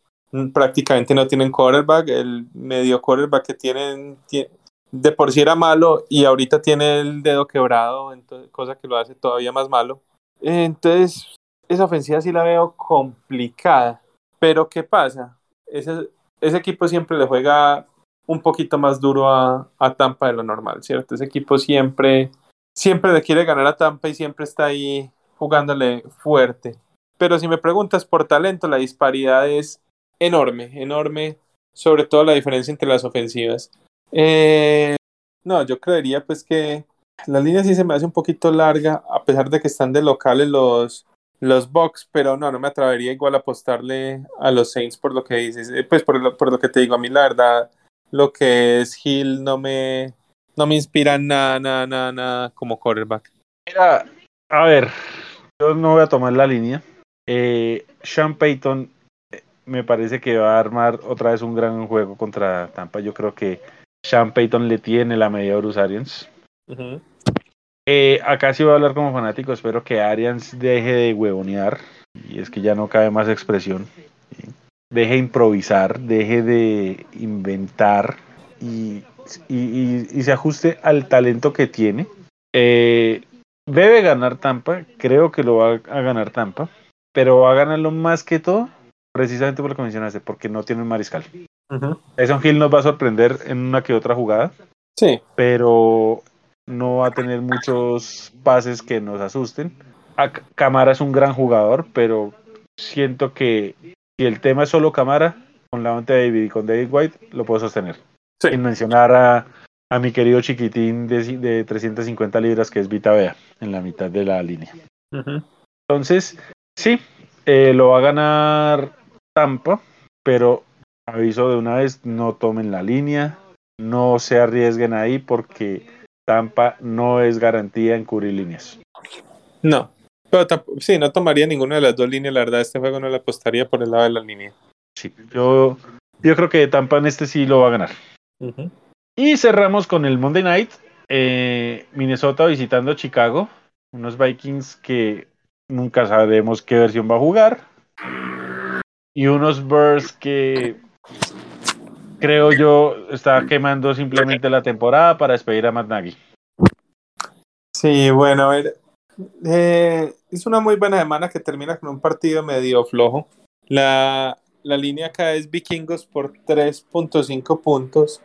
Prácticamente no tienen quarterback. El medio quarterback que tienen tie- de por sí era malo y ahorita tiene el dedo quebrado, entonces, cosa que lo hace todavía más malo. Entonces, esa ofensiva sí la veo complicada. Pero ¿qué pasa? Ese, ese equipo siempre le juega un poquito más duro a, a Tampa de lo normal, ¿cierto? Ese equipo siempre, siempre le quiere ganar a Tampa y siempre está ahí jugándole fuerte. Pero si me preguntas por talento, la disparidad es enorme, enorme, sobre todo la diferencia entre las ofensivas. Eh, no, yo creería pues que la línea sí se me hace un poquito larga, a pesar de que están de locales los, los Bucks, pero no, no me atrevería igual a apostarle a los Saints por lo que dices. Eh, Pues por lo, por lo que te digo, a mí la verdad, lo que es Hill no me, no me inspira nada, nada, nada, nada como quarterback. Mira, a ver, yo no voy a tomar la línea. Eh, Sean Payton me parece que va a armar otra vez un gran juego contra Tampa. Yo creo que Sean Payton le tiene la medida a Bruce Arians. Eh, acá sí voy a hablar como fanático. Espero que Arians deje de huevonear. Y es que ya no cabe más expresión. ¿sí? Deje de improvisar, deje de inventar y, y- y- y se ajuste al talento que tiene. Eh, debe ganar Tampa, creo que lo va a ganar Tampa, pero va a ganarlo más que todo, precisamente por lo que mencionaste, porque no tiene un mariscal. Tyson Hill nos va a sorprender en una que otra jugada, Sí, pero no va a tener muchos pases que nos asusten. Camara es un gran jugador, pero siento que si el tema es solo Camara, con la David y con David White, lo puedo sostener. Sí. Sin mencionar a, a mi querido chiquitín de, ci- de 350 libras, que es Vita Bea, en la mitad de la línea. Entonces, sí, eh, lo va a ganar Tampa, pero aviso de una vez, no tomen la línea, no se arriesguen ahí porque Tampa no es garantía en cubrir líneas. No. Pero sí, no tomaría ninguna de las dos líneas, la verdad, este juego no le apostaría por el lado de la línea. Sí, yo, yo creo que Tampa en este sí lo va a ganar. Y cerramos con el Monday Night, eh, Minnesota visitando Chicago, unos Vikings que nunca sabemos qué versión va a jugar, y unos Bears que creo yo está quemando simplemente la temporada para despedir a Matt Nagy. Sí, bueno, a ver. eh, es una muy buena semana que termina con un partido medio flojo. La, la línea acá es Vikingos por 3.5 puntos.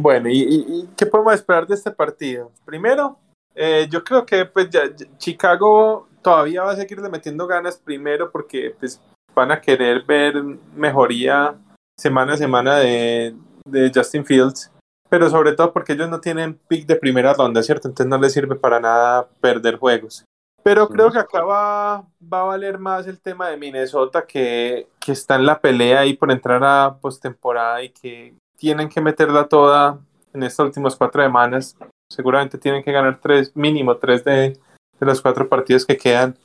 Bueno, ¿y, y- qué podemos esperar de este partido? Primero, eh, yo creo que pues ya Chicago todavía va a seguirle metiendo ganas primero porque pues van a querer ver mejoría semana a semana de, de Justin Fields pero sobre todo porque ellos no tienen pick de primera ronda, ¿cierto? Entonces no les sirve para nada perder juegos. Pero creo que acá va, va a valer más el tema de Minnesota, que, que está en la pelea ahí por entrar a postemporada y que tienen que meterla toda en estas últimas cuatro semanas. Seguramente tienen que ganar tres, mínimo tres de, de los cuatro partidos que quedan.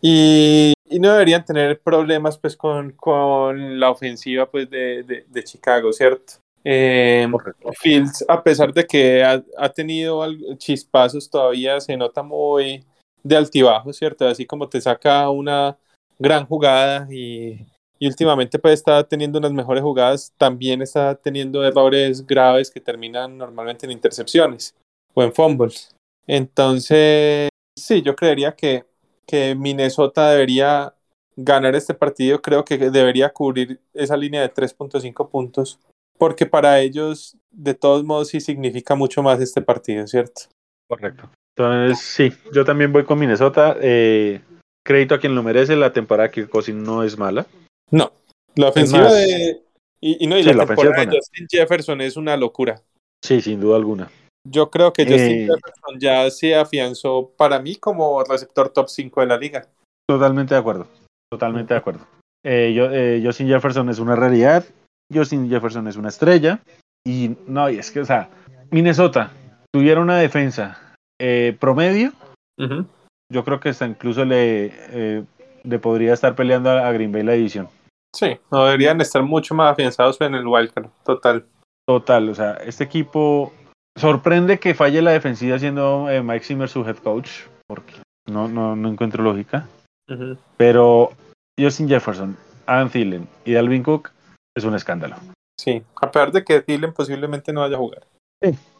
Y, y no deberían tener problemas pues con, con la ofensiva pues de, de, de Chicago, ¿cierto? Eh, Correcto. Fields, a pesar de que ha, ha tenido chispazos, todavía se nota muy de altibajo, ¿cierto? Así como te saca una gran jugada y, y últimamente pues está teniendo unas mejores jugadas, también está teniendo errores graves que terminan normalmente en intercepciones o en fumbles. Entonces, sí, yo creería que, que Minnesota debería ganar este partido, creo que debería cubrir esa línea de 3.5 puntos porque para ellos de todos modos sí significa mucho más este partido, ¿cierto? Correcto. Entonces, sí, yo también voy con Minnesota. eh, crédito a quien lo merece, la temporada Kirk Cousins no es mala. No, la ofensiva más, de... Y, y no, y sí, la, la temporada de. Justin Jefferson es una locura. Sí, sin duda alguna. Yo creo que Justin Eh. Jefferson ya se afianzó para mí como receptor top 5 de la liga. Totalmente de acuerdo. Totalmente de acuerdo. Eh, yo, eh, Justin Jefferson es una realidad. Justin Jefferson es una estrella. Y no, y es que, o sea, Minnesota tuviera una defensa eh, promedio, yo creo que hasta incluso le, eh, le podría estar peleando a, a Green Bay la división. Sí, no deberían estar mucho más afianzados en el wildcard, total. Total, o sea, este equipo sorprende que falle la defensiva siendo eh, Mike Zimmer su head coach, porque no, no, no encuentro lógica. Pero Justin Jefferson, Adam Thielen y Dalvin Cook es un escándalo. Sí, a pesar de que Thielen posiblemente no vaya a jugar.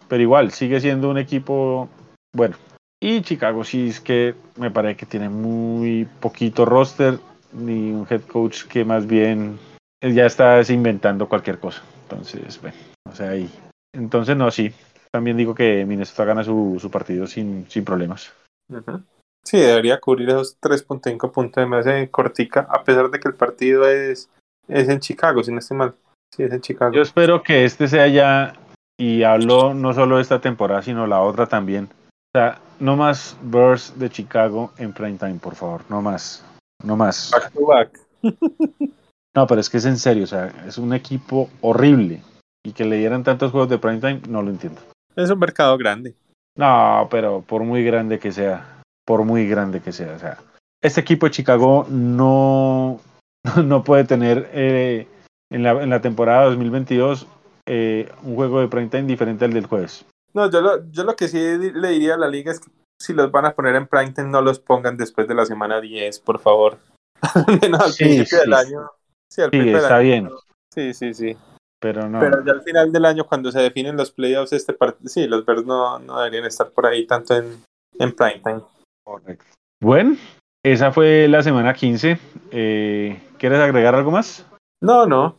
Pero igual, sigue siendo un equipo bueno. Y Chicago sí es que me parece que tiene muy poquito roster, ni un head coach que más bien ya está inventando cualquier cosa. Entonces, bueno, o sea, ahí. Entonces, no, sí. También digo que Minnesota gana su, su partido sin, sin problemas. Ujú. Sí, debería cubrir esos 3.5 puntos de más cortica, a pesar de que el partido es, es en Chicago, si no estoy mal. Sí, es en Chicago. Yo espero que este sea ya, y hablo no solo de esta temporada, sino la otra también. O sea, no más Bears de Chicago en prime time, por favor. No más. No más. Back to back. No, pero es que es en serio, o sea, es un equipo horrible. Y que le dieran tantos juegos de prime time, no lo entiendo. Es un mercado grande. No, pero por muy grande que sea, por muy grande que sea, o sea, este equipo de Chicago no, no puede tener eh, en, la, en la temporada 2022 eh, un juego de prime time diferente al del jueves. No, yo lo, yo lo que sí le diría a la liga es que si los van a poner en primetime, no los pongan después de la semana 10, por favor. Al menos al Sí, principio sí. del año. Sí, al Sí, está año. bien, Sí, sí, sí. Pero no. Pero ya al final del año, cuando se definen los playoffs, este partido, sí, los Bears no, no deberían estar por ahí tanto en, en primetime. Correcto. Bueno, esa fue la semana 15. Eh, ¿Quieres agregar algo más? No, no.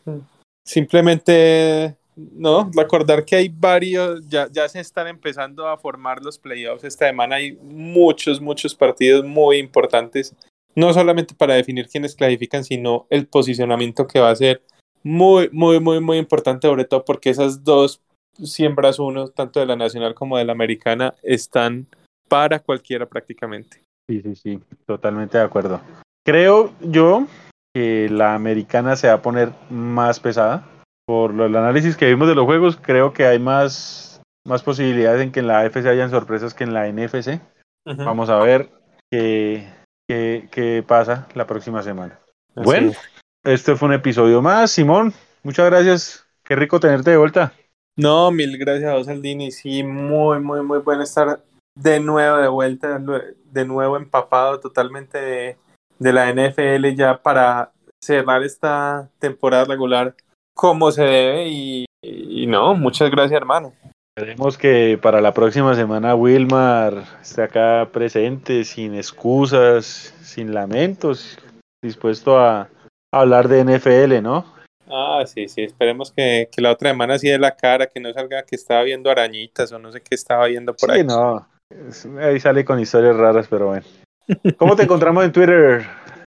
Simplemente, no, recordar que hay varios, ya, ya se están empezando a formar los playoffs esta semana. Hay muchos, muchos partidos muy importantes, no solamente para definir quiénes clasifican, sino el posicionamiento que va a ser muy, muy, muy, muy importante, sobre todo porque esas dos siembras uno, tanto de la nacional como de la americana, están para cualquiera prácticamente. Sí, sí, sí, totalmente de acuerdo. Creo yo que la americana se va a poner más pesada. Por lo- el análisis que vimos de los juegos, creo que hay más, más posibilidades en que en la AFC hayan sorpresas que en la NFC. Vamos a ver qué, qué, qué pasa la próxima semana. Así Bueno, es. Este fue un episodio más. Simón, muchas gracias. Qué rico tenerte de vuelta. No, mil gracias a vos, Aldini. Sí, muy, muy, muy bueno estar de nuevo de vuelta, de nuevo empapado totalmente de, de la NFL ya para cerrar esta temporada regular como se debe. Y, y no, muchas gracias, hermano. Esperemos que para la próxima semana Wilmar esté acá presente, sin excusas, sin lamentos, dispuesto a hablar de NFL, ¿no? Ah, sí, sí, esperemos que, que la otra semana sí de la cara, que no salga que estaba viendo arañitas o no sé qué estaba viendo por sí, ahí. no. Ahí sale con historias raras, pero bueno. ¿Cómo te encontramos en Twitter,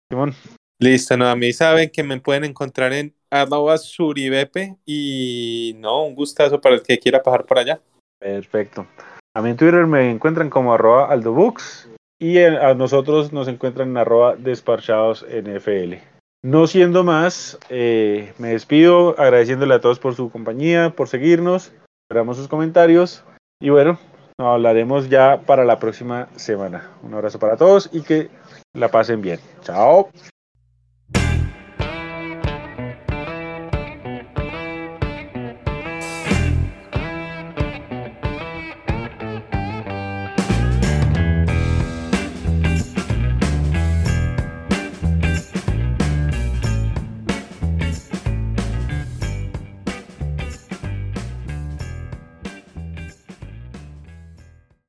Simón? Listo, no, a mí saben que me pueden encontrar en arroba suribepe y no, un gustazo para el que quiera pasar por allá. Perfecto. A mí en Twitter me encuentran como arroba aldobooks y en- a nosotros nos encuentran en arroba despachados NFL. No siendo más, eh, me despido agradeciéndole a todos por su compañía, por seguirnos, esperamos sus comentarios y bueno, nos hablaremos ya para la próxima semana. Un abrazo para todos y que la pasen bien. Chao.